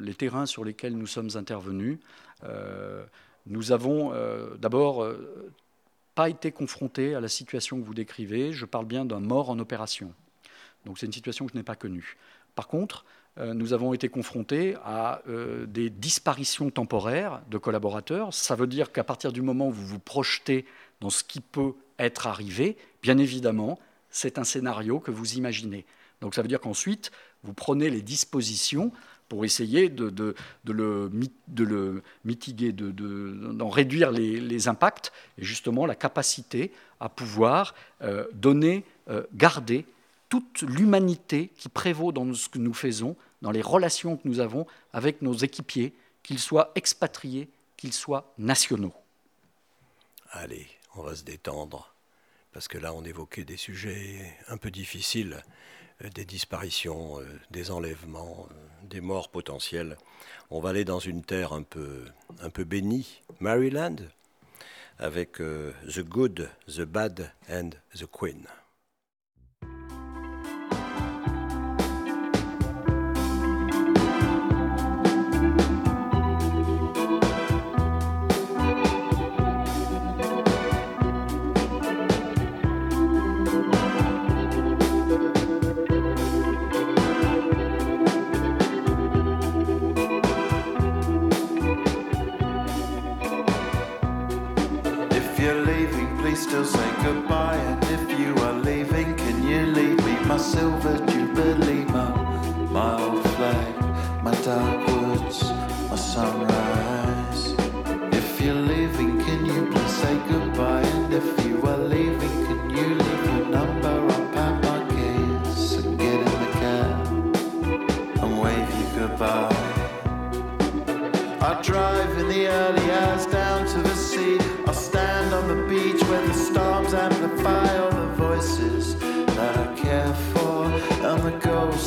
les terrains sur lesquels nous sommes intervenus, nous avons d'abord pas été confrontés à la situation que vous décrivez. Je parle bien d'un mort en opération. Donc, c'est une situation que je n'ai pas connue. Par contre, euh, nous avons été confrontés à euh, des disparitions temporaires de collaborateurs. Ça veut dire qu'à partir du moment où vous vous projetez dans ce qui peut être arrivé, bien évidemment, c'est un scénario que vous imaginez. Donc ça veut dire qu'ensuite, vous prenez les dispositions pour essayer de, le, mitiguer, d'en réduire les, impacts, et justement la capacité à pouvoir euh, donner, garder toute l'humanité qui prévaut dans ce que nous faisons, dans les relations que nous avons avec nos équipiers, qu'ils soient expatriés, qu'ils soient nationaux. Allez, on va se détendre, parce que là on évoquait des sujets un peu difficiles, euh, des disparitions, euh, des enlèvements, euh, des morts potentielles. On va aller dans une terre un peu, un peu bénie, Maryland, avec The Good, The Bad and The Queen.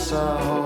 saw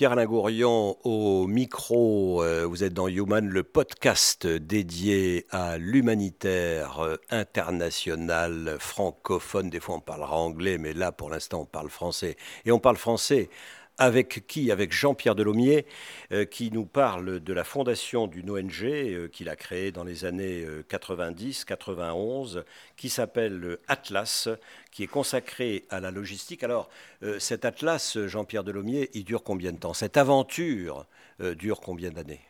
Pierre-Alain Gourion au micro, euh, vous êtes dans Human, le podcast dédié à l'humanitaire euh, international francophone. Des fois on parlera anglais, mais là pour l'instant on parle français. Et on parle français avec qui Avec Jean-Pierre Delomier, euh, qui nous parle de la fondation d'une ONG euh, qu'il a créée dans les années 90-91, qui s'appelle euh, Atlas, qui est consacré à la logistique. Alors, euh, cet Atlas, euh, Jean-Pierre Delomier, il dure combien de temps? Cette aventure euh, dure combien d'années?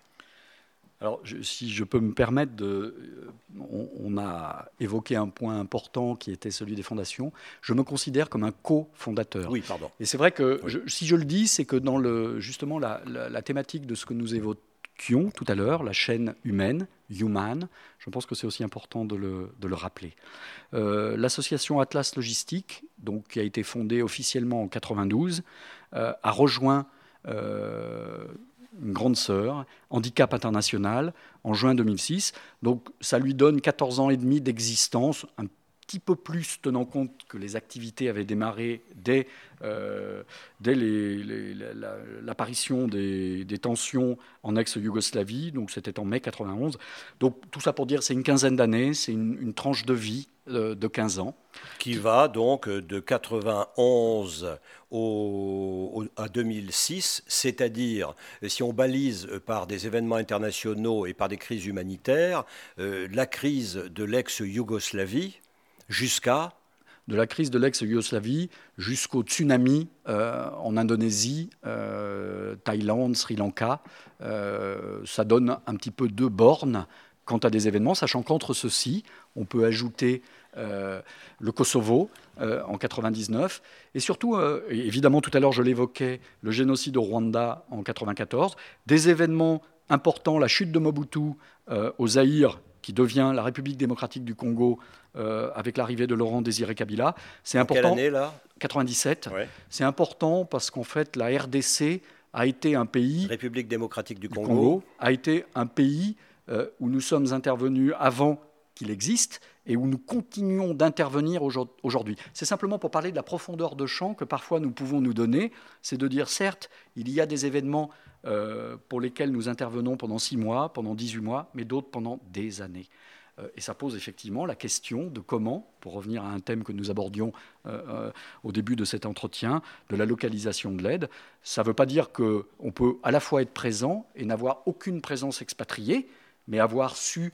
Alors, je- si je peux me permettre, de, euh, on, on a évoqué un point important qui était celui des fondations. Je me considère comme un co-fondateur. Oui, pardon. Et c'est vrai que Oui. je- si je le dis, c'est que dans le, justement la, la- la thématique de ce que nous évoquions tout à l'heure, la chaîne humaine, Human, je pense que c'est aussi important de le, de le rappeler. Euh, L'association Atlas Logistique, donc, qui a été fondée officiellement en 92, euh, a rejoint euh, une grande sœur, Handicap International, en juin 2006. Donc ça lui donne 14 ans et demi d'existence, petit peu plus tenant compte que les activités avaient démarré dès, euh, dès l'apparition des, tensions en ex-Yougoslavie, donc c'était en mai 91. Donc tout ça pour dire c'est une quinzaine d'années, c'est une, tranche de vie euh, de 15 ans. Qui va donc de 91 au- au- à 2006, c'est-à-dire, si on balise par des événements internationaux et par des crises humanitaires, euh, la crise de l'ex-Yougoslavie jusqu'à la crise de l'ex-Yougoslavie jusqu'au tsunami euh, en Indonésie, euh, Thaïlande, Sri Lanka. Euh, ça donne un petit peu deux bornes quant à des événements, sachant qu'entre ceux-ci, on peut ajouter le Kosovo en 99, et surtout, évidemment tout à l'heure je l'évoquais, le génocide au Rwanda en 94, des événements importants, la chute de Mobutu au Zaïre, qui devient la République démocratique du Congo euh, avec l'arrivée de Laurent Désiré Kabila. C'est quelle important. année là? 97. Ouais. C'est important parce qu'en fait, la RDC a été un pays, République démocratique du du Congo. Congo, a été un pays euh, où nous sommes intervenus avant qu'il existe et où nous continuons d'intervenir aujourd- aujourd'hui. C'est simplement pour parler de la profondeur de champ que parfois nous pouvons nous donner, c'est de dire certes, il y a des événements euh, pour lesquels nous intervenons pendant six mois, pendant 18 mois, mais d'autres pendant des années. Euh, Et ça pose effectivement la question de comment, pour revenir à un thème que nous abordions euh, au début de cet entretien, de la localisation de l'aide. Ça ne veut pas dire qu'on peut à la fois être présent et n'avoir aucune présence expatriée, mais avoir su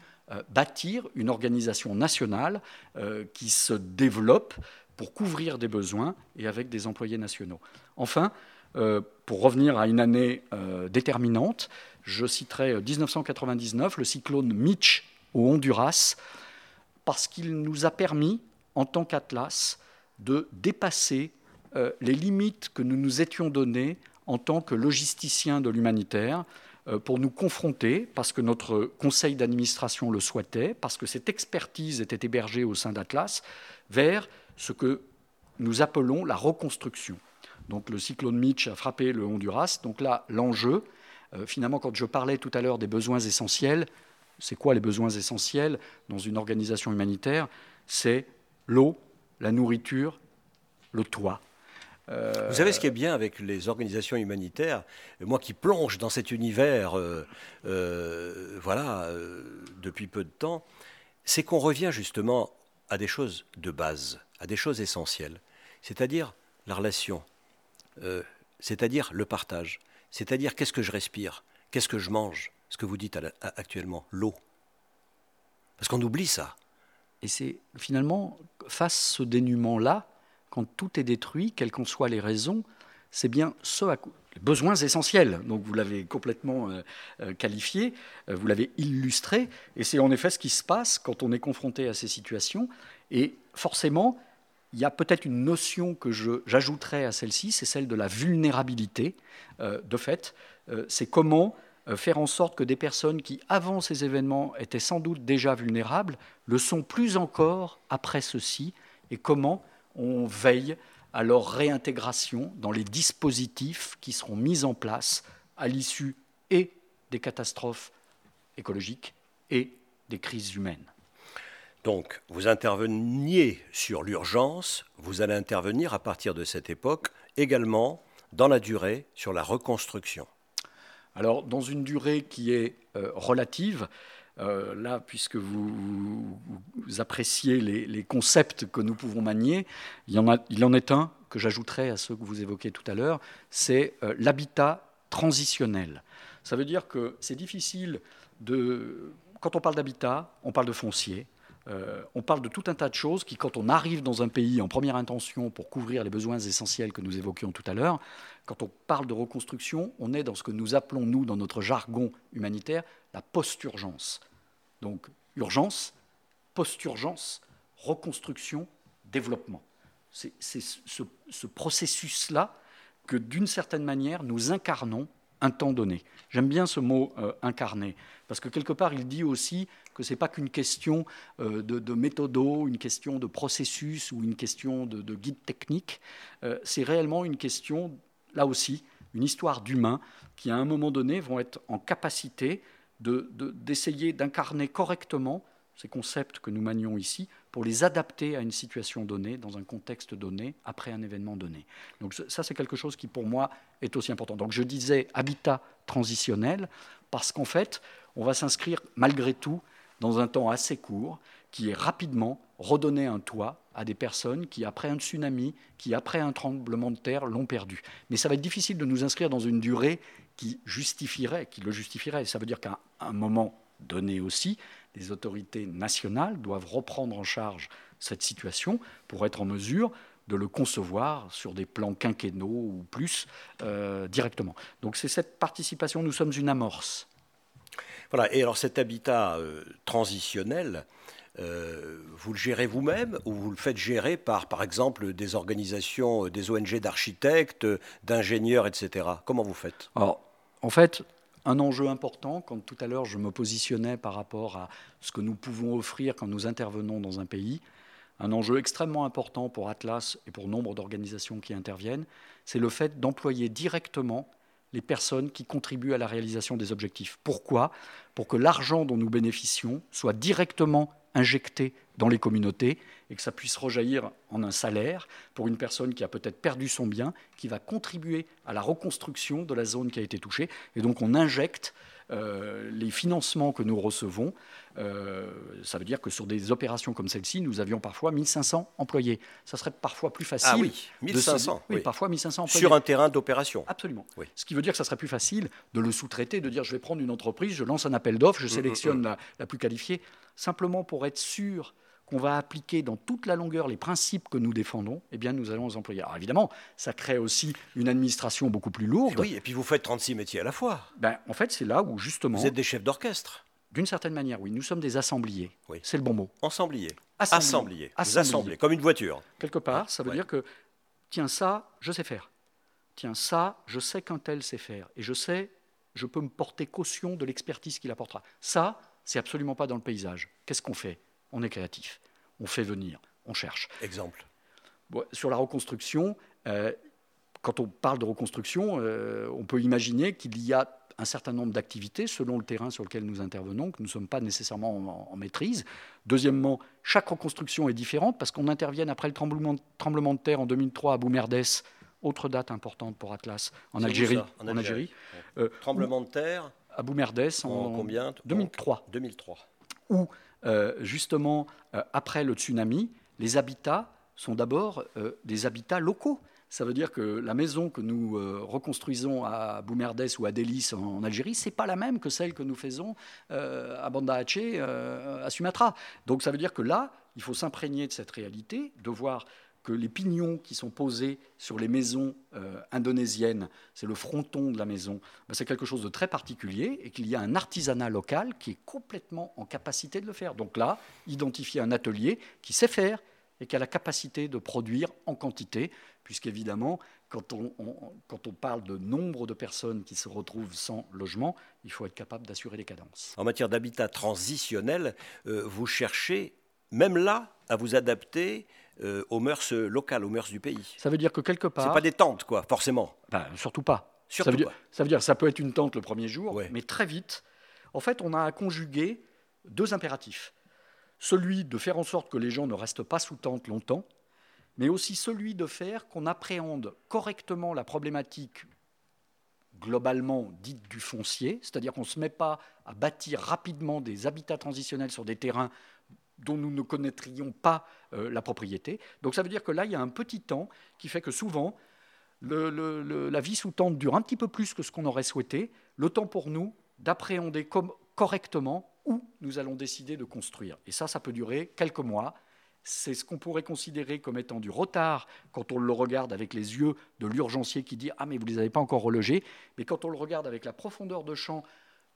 bâtir une organisation nationale euh, qui se développe pour couvrir des besoins et avec des employés nationaux. Enfin, euh, pour revenir à une année euh, déterminante, je citerai euh, 1999, le cyclone Mitch au Honduras, parce qu'il nous a permis, en tant qu'Atlas, de dépasser euh, les limites que nous nous étions données en tant que logisticiens de l'humanitaire, euh, pour nous confronter, parce que notre conseil d'administration le souhaitait, parce que cette expertise était hébergée au sein d'Atlas, vers ce que nous appelons la reconstruction. Donc le cyclone Mitch a frappé le Honduras. Donc là, l'enjeu, euh, finalement, quand je parlais tout à l'heure des besoins essentiels, c'est quoi les besoins essentiels dans une organisation humanitaire? C'est l'eau, la nourriture, le toit. Vous savez ce qui est bien avec les organisations humanitaires, moi qui plonge dans cet univers, euh, euh, voilà, euh, depuis peu de temps, c'est qu'on revient justement à des choses de base, à des choses essentielles, c'est-à-dire la relation, euh, c'est-à-dire le partage, c'est-à-dire qu'est-ce que je respire, qu'est-ce que je mange, ce que vous dites à la- à- actuellement, l'eau. Parce qu'on oublie ça. Et c'est finalement, face à ce dénuement-là, quand tout est détruit, quelles qu'en soient les raisons, c'est bien ce à quoi les besoins essentiels. Donc vous l'avez complètement euh, euh, qualifié, euh, vous l'avez illustré, et c'est en effet ce qui se passe quand on est confronté à ces situations. Et forcément, il y a peut-être une notion que j'ajouterais à celle-ci, c'est celle de la vulnérabilité. de fait, c'est comment faire en sorte que des personnes qui, avant ces événements, étaient sans doute déjà vulnérables, le sont plus encore après ceci, et comment on veille à leur réintégration dans les dispositifs qui seront mis en place à l'issue et des catastrophes écologiques et des crises humaines. Donc, vous interveniez sur l'urgence, vous allez intervenir à partir de cette époque également dans la durée sur la reconstruction. Alors, dans une durée qui est euh, relative, euh, là, puisque vous, appréciez les, concepts que nous pouvons manier, il y en, est un que j'ajouterai à ceux que vous évoquez tout à l'heure, c'est euh, l'habitat transitionnel. Ça veut dire que c'est difficile de... Quand on parle d'habitat, on parle de foncier, euh, on parle de tout un tas de choses qui, quand on arrive dans un pays en première intention pour couvrir les besoins essentiels que nous évoquions tout à l'heure, quand on parle de reconstruction, on est dans ce que nous appelons, nous, dans notre jargon humanitaire, la post-urgence. Donc, urgence, post-urgence, reconstruction, développement. C'est ce, processus-là que, d'une certaine manière, nous incarnons un temps donné. J'aime bien ce mot euh, incarné, parce que quelque part, il dit aussi que ce n'est pas qu'une question euh, de, méthodo, une question de processus ou une question de, guide technique. Euh, c'est réellement une question, là aussi, une histoire d'humains qui, à un moment donné, vont être en capacité d'essayer d'incarner correctement ces concepts que nous manions ici pour les adapter à une situation donnée, dans un contexte donné, après un événement donné. Donc ça, c'est quelque chose qui, pour moi, est aussi important. Donc je disais habitat transitionnel, parce qu'en fait, on va s'inscrire malgré tout dans un temps assez court, qui est rapidement redonner un toit à des personnes qui, après un tsunami, qui, après un tremblement de terre, l'ont perdu. Mais ça va être difficile de nous inscrire dans une durée qui justifierait, qui le justifierait. Ça veut dire qu'à un moment donné aussi, les autorités nationales doivent reprendre en charge cette situation pour être en mesure de le concevoir sur des plans quinquennaux ou plus euh, directement. Donc c'est cette participation, nous sommes une amorce. Voilà, et alors cet habitat euh, transitionnel, euh, vous le gérez vous-même ou vous le faites gérer par, par exemple, des organisations, des ONG d'architectes, d'ingénieurs, etc. Comment vous faites? Alors, en fait, un enjeu important, quand tout à l'heure je me positionnais par rapport à ce que nous pouvons offrir quand nous intervenons dans un pays, un enjeu extrêmement important pour Atlas et pour nombre d'organisations qui interviennent, c'est le fait d'employer directement les personnes qui contribuent à la réalisation des objectifs. Pourquoi? Pour que l'argent dont nous bénéficions soit directement injecté dans les communautés et que ça puisse rejaillir en un salaire pour une personne qui a peut-être perdu son bien, qui va contribuer à la reconstruction de la zone qui a été touchée. Et donc on injecte euh, les financements que nous recevons, euh, ça veut dire que sur des opérations comme celle-ci, nous avions parfois 1500 employés. Ça serait parfois plus facile. Ah oui, 1500. oui, parfois 1500 employés. Sur un terrain d'opération. Absolument. Ce qui veut dire que ça serait plus facile de le sous-traiter, de dire je vais prendre une entreprise, je lance un appel d'offres, je mm, mm, sélectionne mm. la, plus qualifiée, simplement pour être sûr qu'on va appliquer dans toute la longueur les principes que nous défendons, eh bien, nous allons les employer. Alors évidemment, ça crée aussi une administration beaucoup plus lourde. oui, et puis vous faites 36 métiers à la fois. Ben, en fait, c'est là où justement... Vous êtes des chefs d'orchestre. D'une certaine manière, oui. Nous sommes des assembliers. Oui. C'est le bon mot. Ensembliers. Assembliers. Assembliers. comme une voiture. Quelque part, ça veut dire que, tiens, ça, je sais faire. Tiens, ça, je sais qu'un tel sait faire. Et je sais, je peux me porter caution de l'expertise qu'il apportera. Ça, c'est absolument pas dans le paysage. Qu'est-ce qu'on fait? On est créatif. On fait venir. On cherche. Exemple. sur la reconstruction, euh, quand on parle de reconstruction, euh, on peut imaginer qu'il y a un certain nombre d'activités selon le terrain sur lequel nous intervenons, que nous ne sommes pas nécessairement en, maîtrise. Deuxièmement, chaque reconstruction est différente parce qu'on intervient après le tremblement, de terre en 2003 à Boumerdès, autre date importante pour Atlas, en Algérie. en Algérie. Euh, tremblement de terre À Boumerdès en, combien 2003. 2003. Où, euh, justement, euh, après le tsunami, les habitats sont d'abord des habitats locaux. Ça veut dire que la maison que nous euh, reconstruisons à Boumerdès ou à Délice en, Algérie, c'est pas la même que celle que nous faisons euh, à Banda Aceh, euh, à Sumatra. Donc ça veut dire que là, il faut s'imprégner de cette réalité, de voir que les pignons qui sont posés sur les maisons euh, indonésiennes, c'est le fronton de la maison, ben, c'est quelque chose de très particulier et qu'il y a un artisanat local qui est complètement en capacité de le faire. Donc là, identifier un atelier qui sait faire et qui a la capacité de produire en quantité, puisqu'évidemment, quand on, quand on parle de nombre de personnes qui se retrouvent sans logement, il faut être capable d'assurer les cadences. En matière d'habitat transitionnel, euh, vous cherchez, même là, à vous adapter euh, aux mœurs locales, aux mœurs du pays. Ça veut dire que quelque part. C'est pas des tentes, quoi, forcément. Ben, surtout pas. Surtout ça, veut pas. Dire, ça veut dire ça peut être une tente le premier jour, Ouais. mais très vite, en fait, on a à conjuguer deux impératifs. Celui de faire en sorte que les gens ne restent pas sous tente longtemps, mais aussi celui de faire qu'on appréhende correctement la problématique globalement dite du foncier, c'est-à-dire qu'on ne se met pas à bâtir rapidement des habitats transitionnels sur des terrains dont nous ne connaîtrions pas euh, la propriété. Donc ça veut dire que là, il y a un petit temps qui fait que souvent, la vie sous tente dure un petit peu plus que ce qu'on aurait souhaité, le temps pour nous d'appréhender correctement où nous allons décider de construire. Et ça, ça peut durer quelques mois. C'est ce qu'on pourrait considérer comme étant du retard quand on le regarde avec les yeux de l'urgencier qui dit Ah, mais vous ne les avez pas encore relogés. Mais quand on le regarde avec la profondeur de champ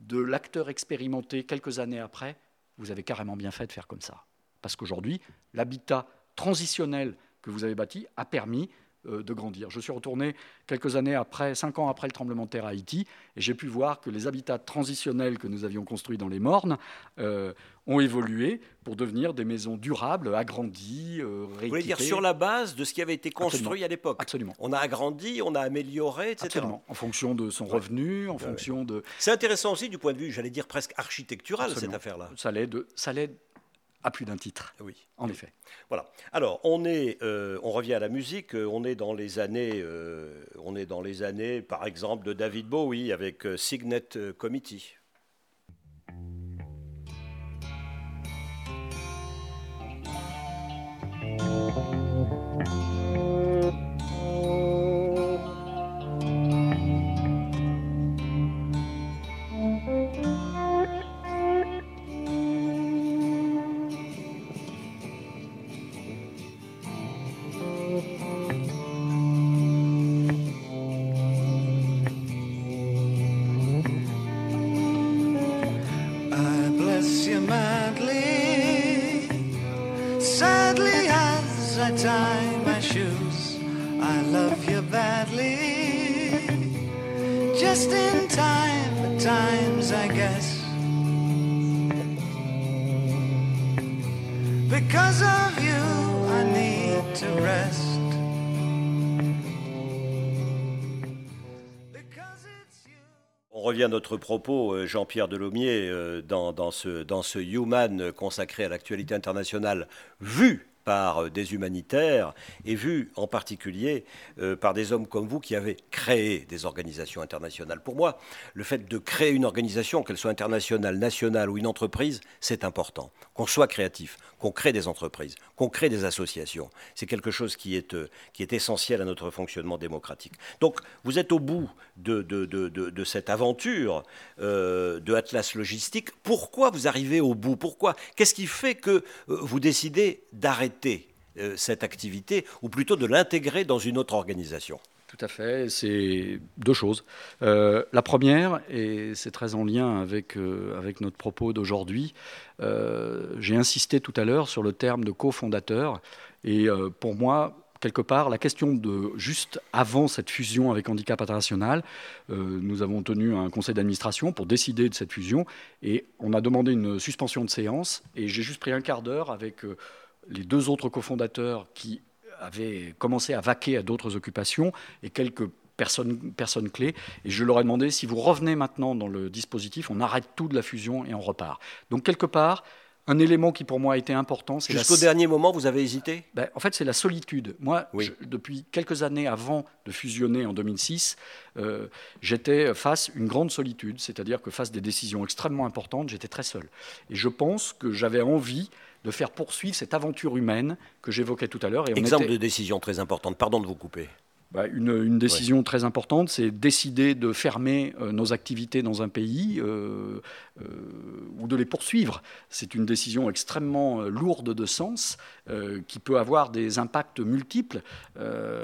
de l'acteur expérimenté quelques années après, vous avez carrément bien fait de faire comme ça. Parce qu'aujourd'hui, l'habitat transitionnel que vous avez bâti a permis euh, de grandir. Je suis retourné quelques années après, cinq ans après le tremblement de terre à Haïti, et j'ai pu voir que les habitats transitionnels que nous avions construits dans les Mornes euh, ont évolué pour devenir des maisons durables, agrandies, euh, Vous voulez dire sur la base de ce qui avait été construit Absolument. à l'époque Absolument. On a agrandi, on a amélioré, etc. Absolument. En fonction de son revenu, en fonction de. C'est intéressant aussi du point de vue, j'allais dire presque architectural, Absolument. cette affaire-là. Ça l'aide, ça l'aide à plus d'un titre, Oui. en effet. Voilà. Alors, on est, euh, on revient à la musique. euh, On est dans les années, euh, on est dans les années, par exemple, de David Bowie avec Signet Committee. I tie my shoes. I love you badly, just in time at times, I guess. Because of you, I need to rest. On revient à notre propos, euh, Jean-Pierre Delomier, euh, dans, dans ce, dans ce Human consacré à l'actualité internationale, vu par euh, des humanitaires et vu en particulier euh, par des hommes comme vous qui avez créé des organisations internationales. Pour moi, le fait de créer une organisation, qu'elle soit internationale, nationale ou une entreprise, c'est important. Qu'on soit créatif, qu'on crée des entreprises, qu'on crée des associations, c'est quelque chose qui est, euh, essentiel à notre fonctionnement démocratique. Donc, vous êtes au bout de, de, cette aventure euh, de Atlas Logistique. Pourquoi vous arrivez au bout? Pourquoi? Qu'est-ce qui fait que euh, vous décidez d'arrêter cette activité, ou plutôt de l'intégrer dans une autre organisation? Tout à fait, c'est deux choses. Euh, la première, et c'est très en lien avec, euh, notre propos d'aujourd'hui, euh, j'ai insisté tout à l'heure sur le terme de cofondateur, et pour moi, quelque part, la question de juste avant cette fusion avec Handicap International, nous avons tenu un conseil d'administration pour décider de cette fusion, et on a demandé une suspension de séance, et j'ai juste pris un quart d'heure avec les deux autres cofondateurs qui avaient commencé à vaquer à d'autres occupations et quelques personnes, personnes clés. Et je leur ai demandé si vous revenez maintenant dans le dispositif, on arrête tout de la fusion et on repart. Donc quelque part, un élément qui pour moi a été important, c'est la Jusqu'au dernier moment, vous avez hésité? Ben, en fait, c'est la solitude. Moi, Oui. je- depuis quelques années avant de fusionner en 2006, euh, j'étais face à une grande solitude, c'est-à-dire que face à des décisions extrêmement importantes, j'étais très seul. Et je pense que j'avais envie de faire poursuivre cette aventure humaine que j'évoquais tout à l'heure. Exemple était- de décision très importante. Pardon de vous couper. bah, une, décision très importante, c'est décider de fermer euh, nos activités dans un pays euh, euh, ou de les poursuivre. C'est une décision extrêmement lourde de sens qui peut avoir des impacts multiples.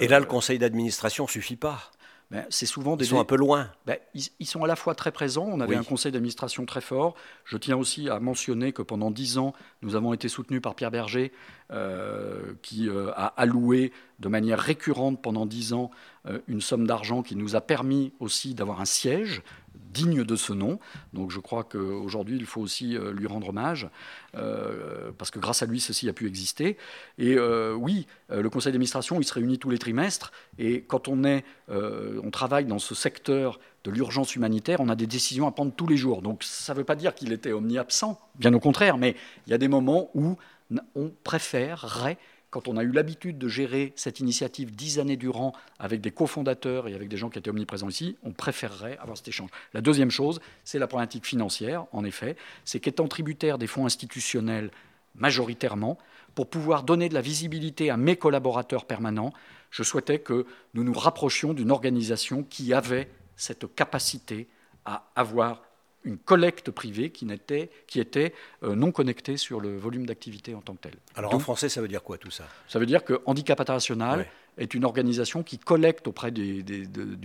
Et là, le conseil d'administration suffit pas. Ben, c'est souvent des ils sont un peu loin. Ben, ils, sont à la fois très présents. On avait un conseil d'administration très fort. Je tiens aussi à mentionner que pendant dix ans, nous avons été soutenus par Pierre Berger, euh, qui euh, a alloué de manière récurrente pendant dix ans euh, une somme d'argent qui nous a permis aussi d'avoir un siège digne de ce nom. Donc je crois qu'aujourd'hui, il faut aussi lui rendre hommage, parce que grâce à lui, ceci a pu exister. Et oui, le conseil d'administration, il se réunit tous les trimestres, et quand on, est, on travaille dans ce secteur de l'urgence humanitaire, on a des décisions à prendre tous les jours. Donc ça ne veut pas dire qu'il était omni-absent, bien au contraire, mais il y a des moments où on préférerait, quand on a eu l'habitude de gérer cette initiative dix années durant avec des cofondateurs et avec des gens qui étaient omniprésents ici, on préférerait avoir cet échange. La deuxième chose, c'est la problématique financière, en effet, c'est qu'étant tributaire des fonds institutionnels majoritairement, pour pouvoir donner de la visibilité à mes collaborateurs permanents, je souhaitais que nous nous rapprochions d'une organisation qui avait cette capacité à avoir une collecte privée qui, n'était, qui était euh, non connectée sur le volume d'activité en tant que tel. Alors en français, ça veut dire quoi tout ça? Ça veut dire que Handicap International est une organisation qui collecte auprès du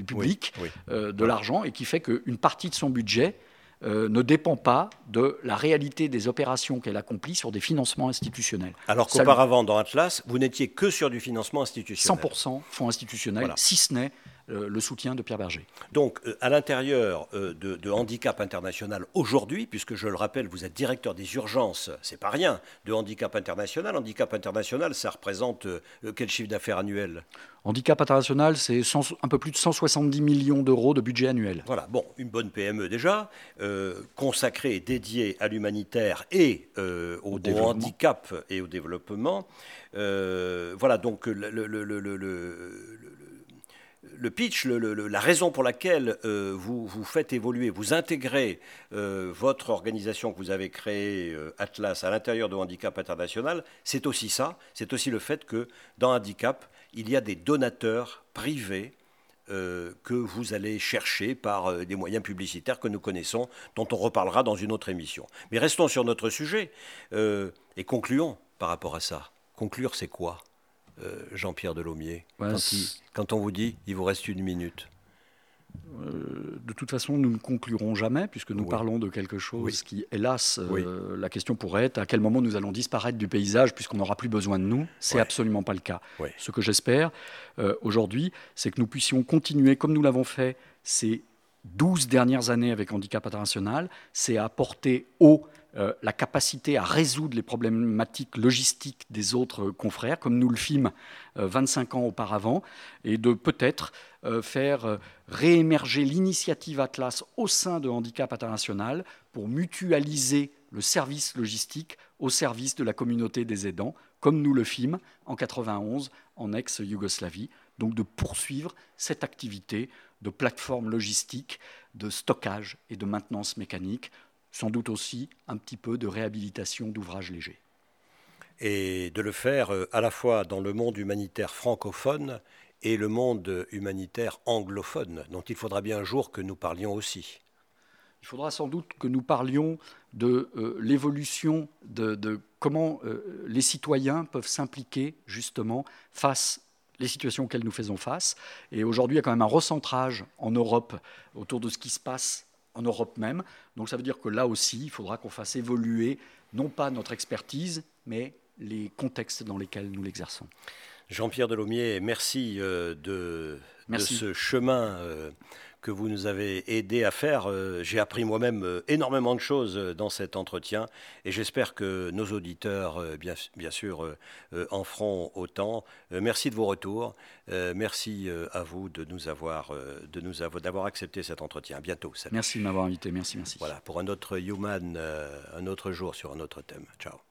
public euh, de l'argent et qui fait qu'une partie de son budget euh, ne dépend pas de la réalité des opérations qu'elle accomplit sur des financements institutionnels. Alors qu'auparavant, dans Atlas, vous n'étiez que sur du financement institutionnel. 100% fonds institutionnels, si ce n'est le soutien de Pierre Berger. Donc, euh, à l'intérieur euh, de, Handicap International aujourd'hui, puisque je le rappelle, vous êtes directeur des urgences, c'est pas rien, de Handicap International. Handicap International, ça représente quel chiffre d'affaires annuel? Handicap International, c'est un peu plus de 170 millions d'euros de budget annuel. Voilà, bon, une bonne PME déjà, consacrée et dédiée à l'humanitaire et au, handicap et au développement. voilà, donc le, le pitch, la raison pour laquelle euh, vous, vous faites évoluer, vous intégrez euh, votre organisation que vous avez créée, euh, Atlas, à l'intérieur de Handicap International, c'est aussi ça, c'est aussi le fait que dans Handicap, il y a des donateurs privés que vous allez chercher par des moyens publicitaires que nous connaissons, dont on reparlera dans une autre émission. Mais restons sur notre sujet et concluons par rapport à ça. Conclure, c'est quoi? Euh, Jean-Pierre Delaumier quand, on vous dit il vous reste une minute. Euh, de toute façon, nous ne conclurons jamais, puisque nous parlons de quelque chose qui, hélas, euh, la question pourrait être à quel moment nous allons disparaître du paysage, puisqu'on n'aura plus besoin de nous. C'est absolument pas le cas. Ce que j'espère aujourd'hui, c'est que nous puissions continuer comme nous l'avons fait ces 12 dernières années avec Handicap International, c'est apporter au euh, la capacité à résoudre les problématiques logistiques des autres confrères, comme nous le fîmes 25 euh, ans auparavant, et de peut-être euh, faire réémerger l'initiative Atlas au sein de Handicap International pour mutualiser le service logistique au service de la communauté des aidants, comme nous le fîmes en 91 en ex-Yougoslavie. Donc de poursuivre cette activité de plateforme logistique, de stockage et de maintenance mécanique sans doute aussi un petit peu de réhabilitation d'ouvrages légers. Et de le faire euh, à la fois dans le monde humanitaire francophone et le monde humanitaire anglophone, dont il faudra bien un jour que nous parlions aussi. Il faudra sans doute que nous parlions de euh, l'évolution de, comment euh, les citoyens peuvent s'impliquer justement face les situations auxquelles nous faisons face. Et aujourd'hui, il y a quand même un recentrage en Europe autour de ce qui se passe en Europe même. Donc ça veut dire que là aussi, il faudra qu'on fasse évoluer non pas notre expertise, mais les contextes dans lesquels nous l'exerçons. Jean-Pierre Delomier, merci euh, de, ce chemin euh, que vous nous avez aidé à faire. Euh, j'ai appris moi-même euh, énormément de choses euh, dans cet entretien et j'espère que nos auditeurs, bien, bien sûr, en feront autant. Merci de vos retours. Merci à vous de nous avoir, de nous avoir, d'avoir accepté cet entretien. À bientôt. Merci de m'avoir invité. Merci, merci. Voilà, pour un autre Human, un autre jour sur un autre thème. Ciao.